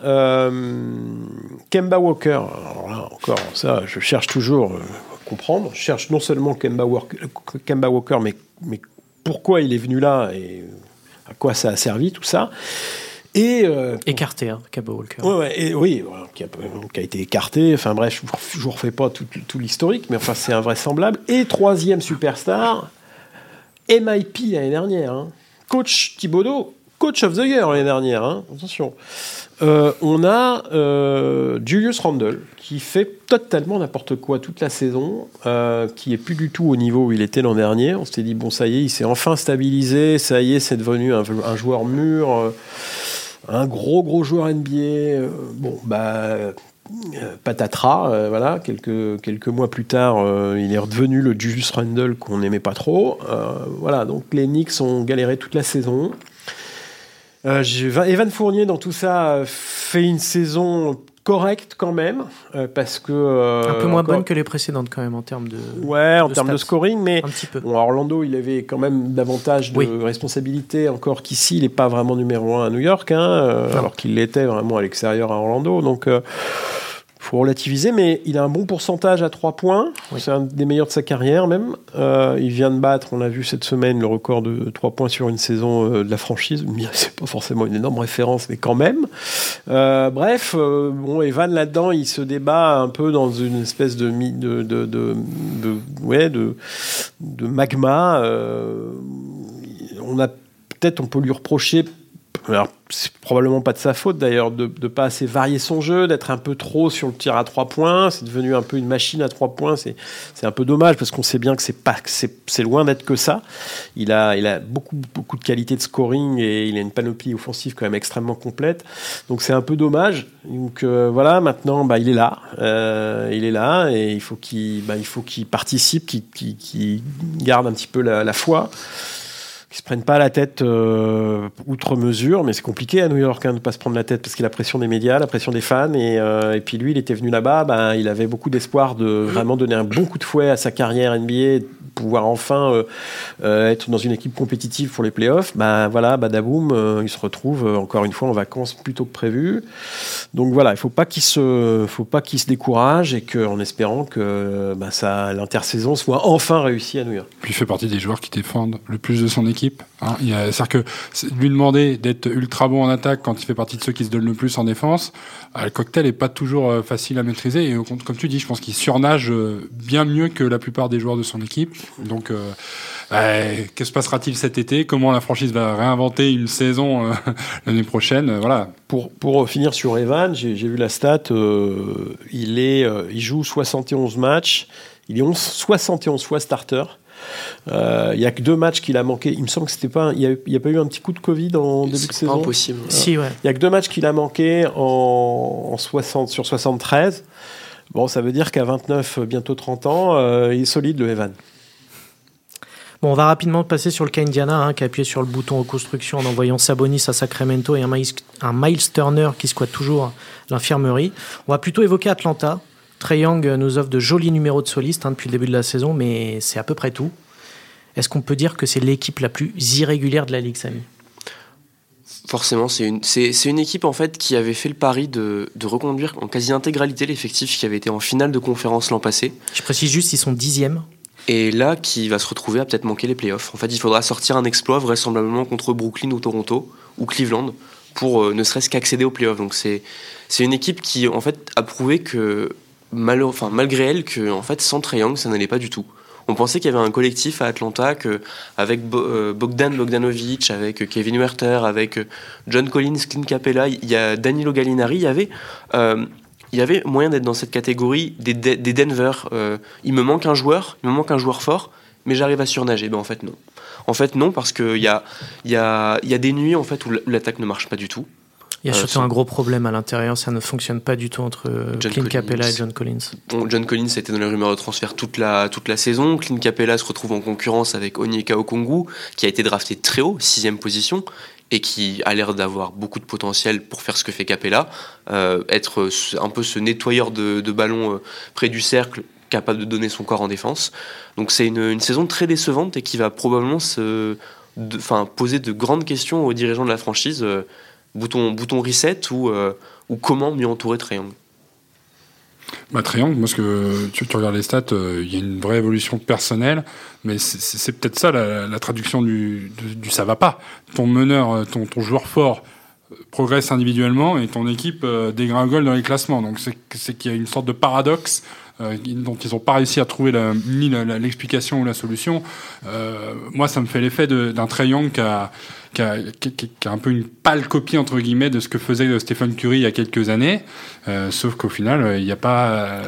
Kemba Walker, alors là encore, ça, je cherche toujours à comprendre. Je cherche non seulement Kemba Walker, mais, mais pourquoi il est venu là et à quoi ça a servi, tout ça. Et euh, écarté, hein, Walker. et, oui, qui, a, été écarté. Enfin bref, je ne vous refais pas tout, l'historique, mais enfin c'est invraisemblable. Et troisième superstar, MIP l'année dernière. Hein. Coach Thibodeau, coach of the year l'année dernière. Hein. Attention. Euh, on a euh, Julius Randle qui fait totalement n'importe quoi toute la saison, euh, qui est plus du tout au niveau où il était l'an dernier. On s'était dit bon ça y est, il s'est enfin stabilisé, ça y est, c'est devenu un, joueur mûr, un gros gros joueur NBA. bon bah patatras, voilà, quelques, quelques mois plus tard, il est redevenu le Julius Randle qu'on n'aimait pas trop. voilà, donc les Knicks ont galéré toute la saison. Euh, Evan Fournier, dans tout ça, fait une saison correcte quand même, euh, parce que... Euh, un peu moins bonne que les précédentes quand même en termes de... Ouais, en termes de scoring, mais... Un petit peu. Bon, Orlando, il avait quand même davantage de responsabilités encore qu'ici, il n'est pas vraiment numéro un à New York, hein, alors qu'il l'était vraiment à l'extérieur à Orlando, donc faut relativiser, mais il a un bon pourcentage à 3 points. C'est un des meilleurs de sa carrière même. Euh, il vient de battre, on l'a vu cette semaine, le record de 3 points sur une saison euh, de la franchise. C'est pas forcément une énorme référence, mais quand même. Euh, bref, bon, Evan là-dedans, il se débat un peu dans une espèce de, de, de, de, de ouais, de, de magma. on a peut-être, on peut lui reprocher c'est probablement pas de sa faute d'ailleurs de ne pas assez varier son jeu, d'être un peu trop sur le tir à trois points. C'est devenu un peu une machine à trois points. C'est, un peu dommage parce qu'on sait bien que c'est loin d'être que ça. Il a, il a beaucoup, beaucoup de qualité de scoring et il a une panoplie offensive quand même extrêmement complète. Donc c'est un peu dommage. Donc euh, voilà, maintenant bah, il est là. Euh, il est là et il faut qu'il, bah, il participe, qu'il, qu'il, garde un petit peu la foi qui se prennent pas la tête euh, outre mesure, mais c'est compliqué à New York hein, de ne pas se prendre la tête parce qu'il a la pression des médias, la pression des fans, et, euh, puis lui, il était venu là-bas, ben, il avait beaucoup d'espoir de vraiment donner un bon coup de fouet à sa carrière NBA, pouvoir enfin euh, être dans une équipe compétitive pour les playoffs, ben voilà, badaboum, il se retrouve encore une fois en vacances plutôt que prévu. Donc voilà, il faut pas qu'il se, faut pas qu'il se décourage et que, en espérant que ça, l'intersaison soit enfin réussie à New York. Puis il fait partie des joueurs qui défendent le plus de son équipe. Hein. C'est-à-dire que lui demander d'être ultra bon en attaque quand il fait partie de ceux qui se donnent le plus en défense, le cocktail est pas toujours facile à maîtriser. Et comme tu dis, je pense qu'il surnage bien mieux que la plupart des joueurs de son équipe. Donc, euh, que se passera-t-il cet été? Comment la franchise va réinventer une saison euh, l'année prochaine? Euh, Voilà. Pour, finir sur Evan, j'ai vu la stat. il joue 71 matchs. Il est 11, 71 fois starter. Il n'y a que deux matchs qu'il a manqué. Il me semble que c'était pas. Il n'y a, pas eu un petit coup de Covid en début de saison. C'est impossible. Si, ouais. Il n'y a que deux matchs qu'il a manqué en, en 60, sur 73. Bon, ça veut dire qu'à 29, bientôt 30 ans, il est solide le Evan. Bon, on va rapidement passer sur le cas Indiana, hein, qui a appuyé sur le bouton reconstruction en envoyant Sabonis à Sacramento et un Miles, Turner qui squatte toujours l'infirmerie. On va plutôt évoquer Atlanta. Trey Young nous offre de jolis numéros de soliste hein, depuis le début de la saison, mais c'est à peu près tout. Est-ce qu'on peut dire que c'est l'équipe la plus irrégulière de la Ligue, Samy? Forcément, c'est une, c'est, une équipe en fait qui avait fait le pari de, de reconduire en quasi-intégralité l'effectif qui avait été en finale de conférence l'an passé. Je précise juste, ils sont dixièmes et là, qui va se retrouver à peut-être manquer les playoffs. En fait, il faudra sortir un exploit vraisemblablement contre Brooklyn ou Toronto ou Cleveland pour euh, ne serait-ce qu'accéder aux playoffs. Donc c'est c'est une équipe qui en fait a prouvé que malgré elle que en fait sans Trae ça n'allait pas du tout. On pensait qu'il y avait un collectif à Atlanta que, avec euh, Bogdan Bogdanovic, avec Kevin Werther, avec euh, John Collins, Clint Capella, il y a Danilo Gallinari, il y avait il y avait moyen d'être dans cette catégorie des, des Denver. Euh, il me manque un joueur, il me manque un joueur fort, mais j'arrive à surnager. Ben en fait, non. En fait, non, parce qu'il y a, y, a, y a des nuits en fait, où l'attaque ne marche pas du tout. Il y a surtout un gros problème à l'intérieur, ça ne fonctionne pas du tout entre Clint Capella et John Collins. John Collins a été dans les rumeurs de transfert toute la, toute la saison. Clint Capella se retrouve en concurrence avec Onyeka Okongu, qui a été drafté très haut, sixième position, et qui a l'air d'avoir beaucoup de potentiel pour faire ce que fait Capella, euh, être un peu ce nettoyeur de, de ballons euh, près du cercle, capable de donner son corps en défense. Donc c'est une, une, saison très décevante et qui va probablement se, de, poser de grandes questions aux dirigeants de la franchise. Euh, bouton, bouton reset ou, euh, ou comment mieux entourer Triangle? Bah, Triangle, moi, que tu, regardes les stats, euh, il y a une vraie évolution personnelle, mais c'est peut-être ça la, traduction du, ça va pas. Ton meneur, euh, ton joueur fort progresse individuellement et ton équipe dégringole dans les classements. Donc c'est qu'il y a une sorte de paradoxe euh, dont ils n'ont pas réussi à trouver la, ni l'explication ou la solution. Euh, moi, ça me fait l'effet d'un qui a, qui, a, qui, a, un peu une pâle copie entre guillemets de ce que faisait Stephen Curry il y a quelques années, euh, sauf qu'au final, il n'y a pas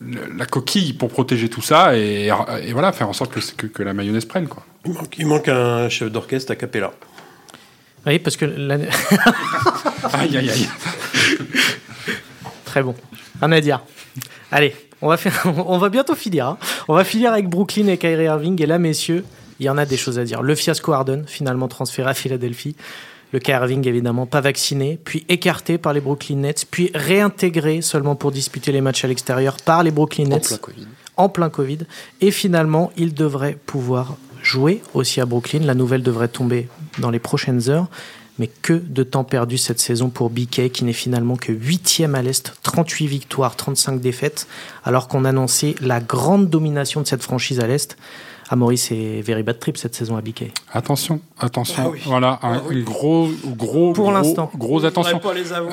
la coquille pour protéger tout ça et, et, voilà faire en sorte que, que, la mayonnaise prenne quoi. Il manque, il manque un chef d'orchestre à Capella. Oui, parce que aïe aïe aïe. Très bon. Un à dire. Allez, on va, faire, on va bientôt finir. Hein. On va finir avec Brooklyn et Kyrie Irving. Et là, messieurs, il y en a des choses à dire. Le fiasco Harden, finalement transféré à Philadelphie. Le Kyrie Irving, évidemment, pas vacciné, puis écarté par les Brooklyn Nets, puis réintégré seulement pour disputer les matchs à l'extérieur par les Brooklyn Nets. En plein Covid. En plein Covid. Et finalement, il devrait pouvoir jouer aussi à Brooklyn. La nouvelle devrait tomber dans les prochaines heures. Mais que de temps perdu cette saison pour BK, qui n'est finalement que 8 à l'Est, 38 victoires, 35 défaites, alors qu'on annonçait la grande domination de cette franchise à l'Est. Ah, Maurice, c'est very bad trip cette saison à BK. Attention, attention. Ah voilà, un, ah gros, gros, pour l'instant, gros attention.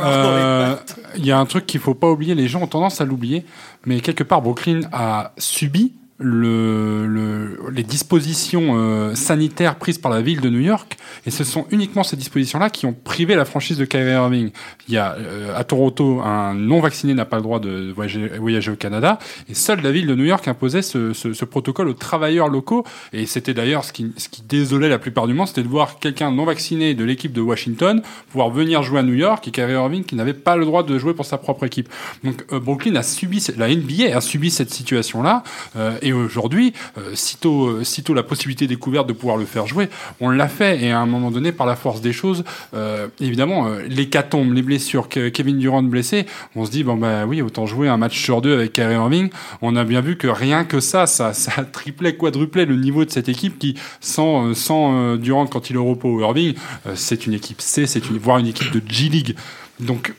Euh, il y a un truc qu'il faut pas oublier. Les gens ont tendance à l'oublier, mais quelque part, Brooklyn a subi le, le, les dispositions euh, sanitaires prises par la ville de New York, et ce sont uniquement ces dispositions-là qui ont privé la franchise de Kyrie Irving. Il y a euh, à Toronto un non vacciné n'a pas le droit de voyager, voyager, au Canada, et seule la ville de New York imposait ce, ce, ce protocole aux travailleurs locaux. Et c'était d'ailleurs ce qui, ce qui désolait la plupart du monde, c'était de voir quelqu'un non vacciné de l'équipe de Washington pouvoir venir jouer à New York et Kyrie Irving qui n'avait pas le droit de jouer pour sa propre équipe. Donc euh, Brooklyn a subi, la NBA a subi cette situation-là. Et aujourd'hui, euh, sitôt, euh, sitôt la possibilité découverte de pouvoir le faire jouer, on l'a fait. Et à un moment donné, par la force des choses, euh, évidemment, l'hécatombe, les blessures, Kevin Durant blessé, on se dit, bon, bah oui, autant jouer un match sur deux avec Kyrie Irving. On a bien vu que rien que ça, ça, ça triplait, quadruplait le niveau de cette équipe qui, sans, sans Durant quand il est au repos, Irving, c'est une équipe C, c'est une, voire une équipe de G-League. Donc,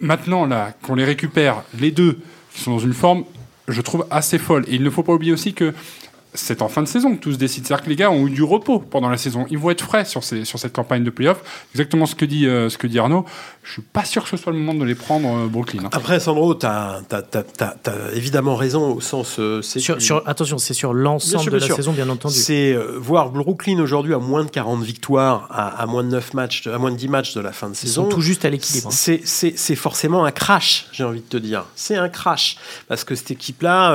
maintenant, là, qu'on les récupère, les deux, qui sont dans une forme je trouve assez folle. Il ne faut pas oublier aussi que c'est en fin de saison que tout se décide. C'est-à-dire que les gars ont eu du repos pendant la saison. Ils vont être frais sur, ces, sur cette campagne de playoff. Exactement ce que dit, euh, ce que dit Arnaud. Je suis pas sûr que ce soit le moment de les prendre euh, Brooklyn. Hein. Après, Sandro, tu as, évidemment raison au sens. Euh, sur, sur, attention, c'est sur l'ensemble de la saison, bien entendu. C'est voir Brooklyn aujourd'hui à moins de 40 victoires, à, moins de 9 matchs, à moins de 10 matchs de la fin de saison. Ils sont tout juste à l'équilibre. Hein. C'est forcément un crash, j'ai envie de te dire. C'est un crash. Parce que cette équipe-là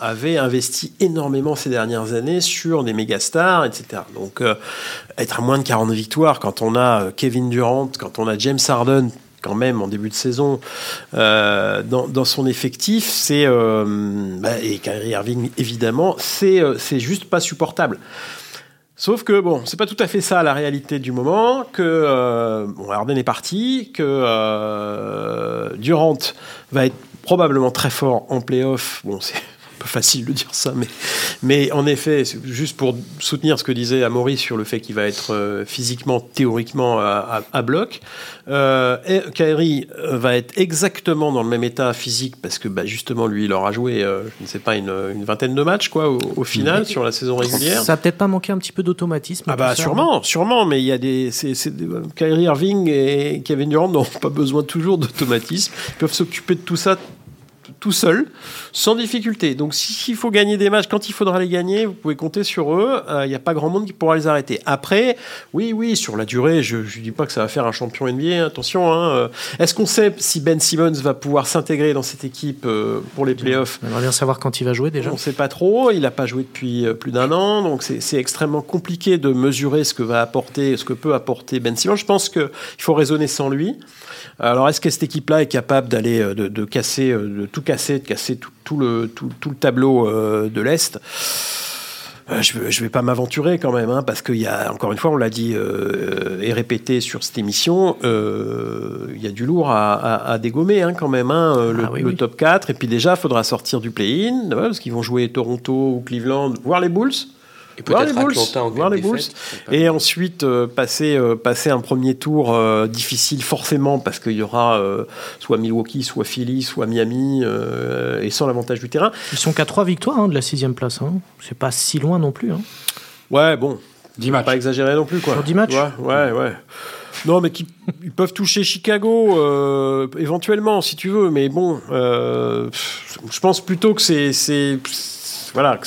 avait investi énormément ces dernières années sur des méga stars, etc. Donc, euh, être à moins de 40 victoires quand on a euh, Kevin Durant, quand on a James Harden quand même en début de saison euh, dans, son effectif, c'est bah, et Kyrie Irving évidemment, c'est c'est juste pas supportable. Sauf que bon, c'est pas tout à fait ça la réalité du moment. Que bon, Harden est parti, que Durant va être probablement très fort en playoff. Bon, c'est facile de dire ça, mais, mais en effet, juste pour soutenir ce que disait Amaury sur le fait qu'il va être euh, physiquement, théoriquement à, bloc, euh, Kairi euh, va être exactement dans le même état physique parce que bah, justement, lui, il aura joué, euh, je ne sais pas, une, vingtaine de matchs quoi, au, final sur la saison régulière. Ça a peut-être pas manqué un petit peu d'automatisme. Ah bah sûrement, sûrement, mais il y a des, Kyrie Irving et Kevin Durant n'ont pas besoin toujours d'automatisme. Ils peuvent s'occuper de tout ça tout seul, sans difficulté. Donc s'il faut gagner des matchs, quand il faudra les gagner, vous pouvez compter sur eux. Il n'y a pas grand monde qui pourra les arrêter. Après, oui, oui, sur la durée, je ne dis pas que ça va faire un champion NBA, attention. Hein. Est-ce qu'on sait si Ben Simmons va pouvoir s'intégrer dans cette équipe pour les playoffs? On aimerait bien savoir quand il va jouer déjà. On ne sait pas trop. Il n'a pas joué depuis plus d'un an, donc c'est extrêmement compliqué de mesurer ce que va apporter, ce que peut apporter Ben Simmons. Je pense qu'il faut raisonner sans lui. Alors, est-ce que cette équipe-là est capable d'aller euh, de, casser, euh, de tout casser, de casser tout, le, tout, le tableau euh, de l'Est je ne vais pas m'aventurer quand même, hein, parce qu'il y a, encore une fois, on l'a dit et répété sur cette émission, il y a du lourd à, dégommer hein, quand même, hein, le, ah top 4. Et puis déjà, il faudra sortir du play-in, parce qu'ils vont jouer Toronto ou Cleveland, voire les Bulls. Et voir les Bulls. Et ensuite euh, passer, euh, passer un premier tour euh, difficile forcément parce qu'il y aura soit Milwaukee, soit Philly, soit Miami et sans l'avantage du terrain. Ils sont qu'à trois victoires hein, de la sixième place. Hein. C'est pas si loin non plus. Hein. Ouais, bon. 10 matchs. Pas exagéré non plus quoi. Sur 10 matchs. Ouais, ouais. Non, mais ils peuvent toucher Chicago éventuellement si tu veux, mais bon, je pense plutôt que c'est voilà.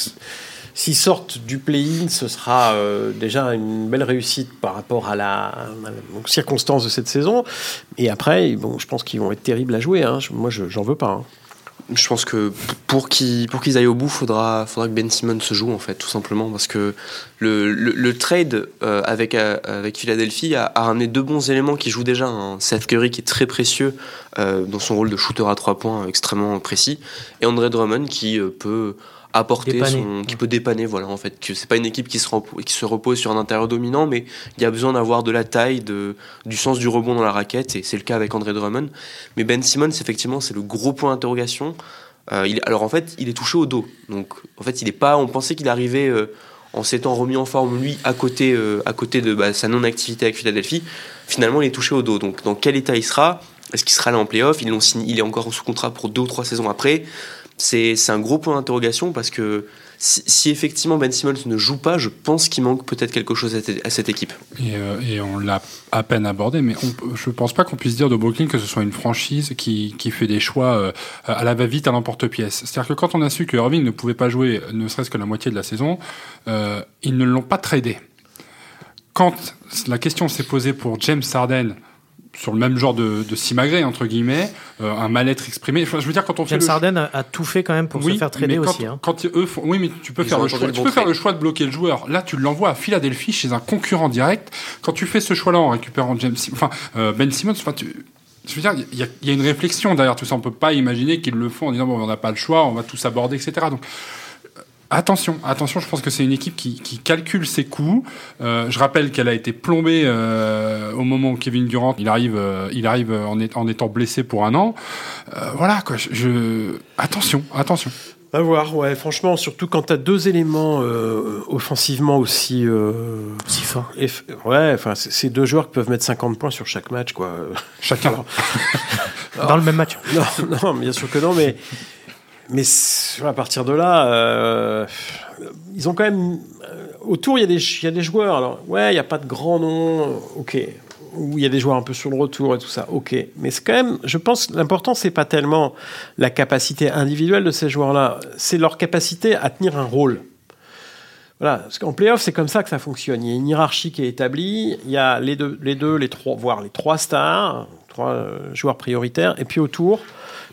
S'ils sortent du play-in, ce sera euh, déjà une belle réussite par rapport à la, aux circonstances de cette saison. Et après, bon, je pense qu'ils vont être terribles à jouer. Hein. Moi, je, j'en veux pas. Hein. Je pense que pour qu'ils aillent au bout, faudra faudra que Ben Simmons se joue en fait, tout simplement parce que le, trade euh, avec euh, avec Philadelphie a, ramené deux bons éléments qui jouent déjà. un Seth Curry qui est très précieux dans son rôle de shooter à trois points extrêmement précis et André Drummond qui peut apporter son, qui peut dépanner voilà en fait. Que c'est pas une équipe qui se qui se repose sur un intérieur dominant mais il y a besoin d'avoir de la taille de du sens du rebond dans la raquette et c'est le cas avec André Drummond. Mais Ben Simmons effectivement c'est le gros point d'interrogation. Euh, il, alors en fait il est touché au dos. Donc en fait il est pas on pensait qu'il arrivait euh, en s'étant remis en forme lui à côté euh, à côté de bah, sa non activité avec Philadelphie. Finalement il est touché au dos. Donc dans quel état il sera? Est-ce qu'il sera là en playoff? Ils l'ont il est encore sous contrat pour deux ou trois saisons après c'est un gros point d'interrogation parce que si, effectivement Ben Simmons ne joue pas, je pense qu'il manque peut-être quelque chose à, cette équipe. Et, euh, on l'a à peine abordé, mais je ne pense pas qu'on puisse dire de Brooklyn que ce soit une franchise qui, fait des choix euh, à la va-vite, à l'emporte-pièce. C'est-à-dire que quand on a su que Irving ne pouvait pas jouer ne serait-ce que la moitié de la saison, euh, ils ne l'ont pas tradé. Quand la question s'est posée pour James Harden, sur le même genre de, de simagrée entre guillemets, euh, un mal-être exprimé. Enfin, je veux dire quand on fait James Harden a, tout fait quand même pour se faire trader aussi. Hein. Quand eux font, oui, mais tu peux faire le choix. Tu peux faire le choix de bloquer le joueur. Là, tu l'envoies à Philadelphie chez un concurrent direct. Quand tu fais ce choix-là en récupérant James, enfin euh, Ben Simmons, enfin tu je veux dire, il y, y, a une réflexion derrière tout ça. On peut pas imaginer qu'ils le font en disant bon, on n'a pas le choix, on va tous aborder, etc. Donc Attention, attention, je pense que c'est une équipe qui, calcule ses coups. Euh, je rappelle qu'elle a été plombée euh, au moment où Kevin Durant il arrive, euh, il arrive en, en, étant blessé pour un an. voilà quoi. Je, attention, attention. À voir, ouais. Franchement, surtout quand tu as deux éléments offensivement aussi, si forts. Ouais, enfin, c'est deux joueurs qui peuvent mettre 50 points sur chaque match, quoi. Chacun. Dans le même match. Non, non, bien sûr que non, mais mais à partir de là, euh, ils ont quand même. Euh, autour, il y, a des, y a des joueurs. Alors, ouais, il n'y a pas de grands noms, ok. Ou il y a des joueurs un peu sur le retour et tout ça, ok. Mais c'est quand même, je pense, l'important, c'est pas tellement la capacité individuelle de ces joueurs-là, c'est leur capacité à tenir un rôle. Voilà, parce qu'en playoff, c'est comme ça que ça fonctionne. Il y a une hiérarchie qui est établie, il y a les deux, les, deux, les trois, voire les trois stars, trois euh, joueurs prioritaires, et puis autour,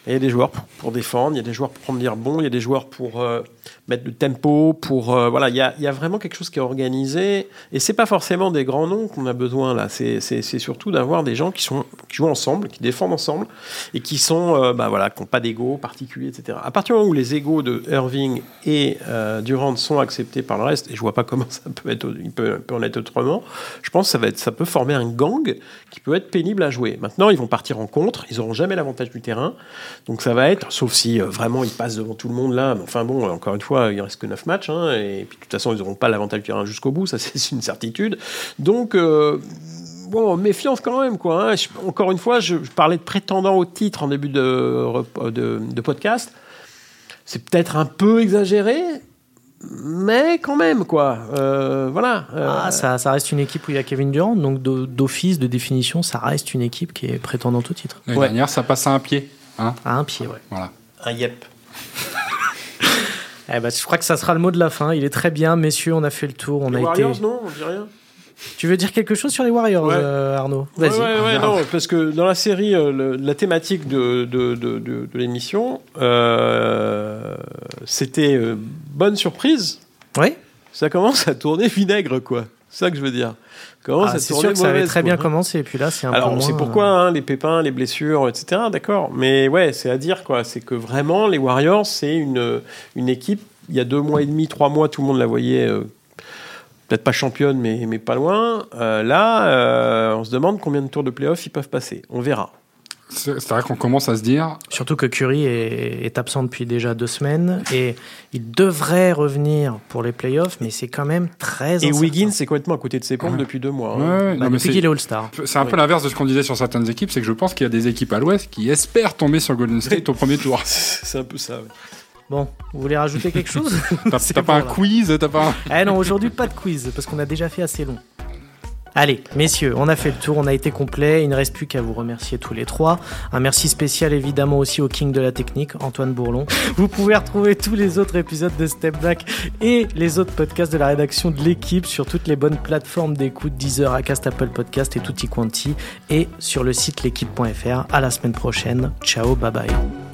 il y a des joueurs pour, défendre, il y a des joueurs pour prendre des rebonds, il y a des joueurs pour euh, mettre du tempo, pour euh, voilà, il y a, vraiment quelque chose qui est organisé. Et c'est pas forcément des grands noms qu'on a besoin là. C'est surtout d'avoir des gens qui sont qui jouent ensemble, qui défendent ensemble et qui sont euh, bah voilà, qui n'ont pas d'ego particulier, etc. À partir du moment où les égos de Irving et Durant sont acceptés par le reste, et je vois pas comment ça peut être, il peut, peut en être autrement. Je pense que ça va être, ça peut former un gang qui peut être pénible à jouer. Maintenant, ils vont partir en contre, ils auront jamais l'avantage du terrain. Donc ça va être, sauf si euh, vraiment ils passent devant tout le monde là, enfin bon, encore une fois, il reste que 9 matchs, hein, et puis de toute façon, ils n'auront pas l'avantage du terrain jusqu'au bout, ça c'est une certitude. Donc, euh, bon, méfiance quand même, quoi. Hein. encore une fois, je, parlais de prétendant au titre en début de, de, podcast. C'est peut-être un peu exagéré, mais quand même, quoi. Euh, voilà. Ah, ça, ça, reste une équipe où il y a Kevin Durant, donc d'office, de définition, ça reste une équipe qui est prétendante au titre. L'année dernière, ça passe à un pied. Hein à un pied, ouais. Voilà. Un yep. Eh ben, je crois que ça sera le mot de la fin. Il est très bien, messieurs. On a fait le tour. On les a Warriors, été. non On dit rien Tu veux dire quelque chose sur les Warriors, Ouais. euh, Arnaud Ouais, Vas-y. ouais, ouais, non, parce que dans la série, euh, le- la thématique de, de, de, de- de l'émission, euh, c'était euh, bonne surprise. Oui Ça commence à tourner vinaigre, quoi. C'est ça que je veux dire. Commence Ah, C'est sûr que ça avait très quoi. bien commencé. Et puis là, c'est un Alors, peu on sait pourquoi, euh, hein, les pépins, les blessures, etc. D'accord. Mais ouais, c'est à dire, quoi. C'est que vraiment, les Warriors, c'est une, une équipe. Il y a deux mois et demi, trois mois, tout le monde la voyait. euh, Peut-être pas championne, mais, mais pas loin. Euh, là, euh, on se demande combien de tours de playoff ils peuvent passer. On verra. C'est vrai qu'on commence à se dire, Surtout que Curry est, est absent depuis déjà deux semaines et il devrait revenir pour les playoffs, mais c'est quand même très Et incertain. Wiggins, c'est complètement à côté de ses pompes Ouais. depuis deux mois. ouais, hein. ouais, Bah, non, mais depuis c'est- qu'il est All-Star. c'est un peu Oui. l'inverse de ce qu'on disait sur certaines équipes, c'est que je pense qu'il y a des équipes à l'Ouest qui espèrent tomber sur Golden State au premier tour. C'est un peu ça. ouais. Bon, vous voulez rajouter quelque chose? T'as pas un quiz, t'as pas un... Eh non, aujourd'hui pas de quiz parce qu'on a déjà fait assez long. Allez, messieurs, on a fait le tour, on a été complet. Il ne reste plus qu'à vous remercier tous les trois. Un merci spécial évidemment aussi au King de la technique, Antoine Bourlon. Vous pouvez retrouver tous les autres épisodes de Step Back et les autres podcasts de la rédaction de l'équipe sur toutes les bonnes plateformes d'écoute, Deezer, Acast, Apple Podcast et Tutti Quanti, et sur le site l'équipe.fr. À la semaine prochaine. Ciao, bye bye.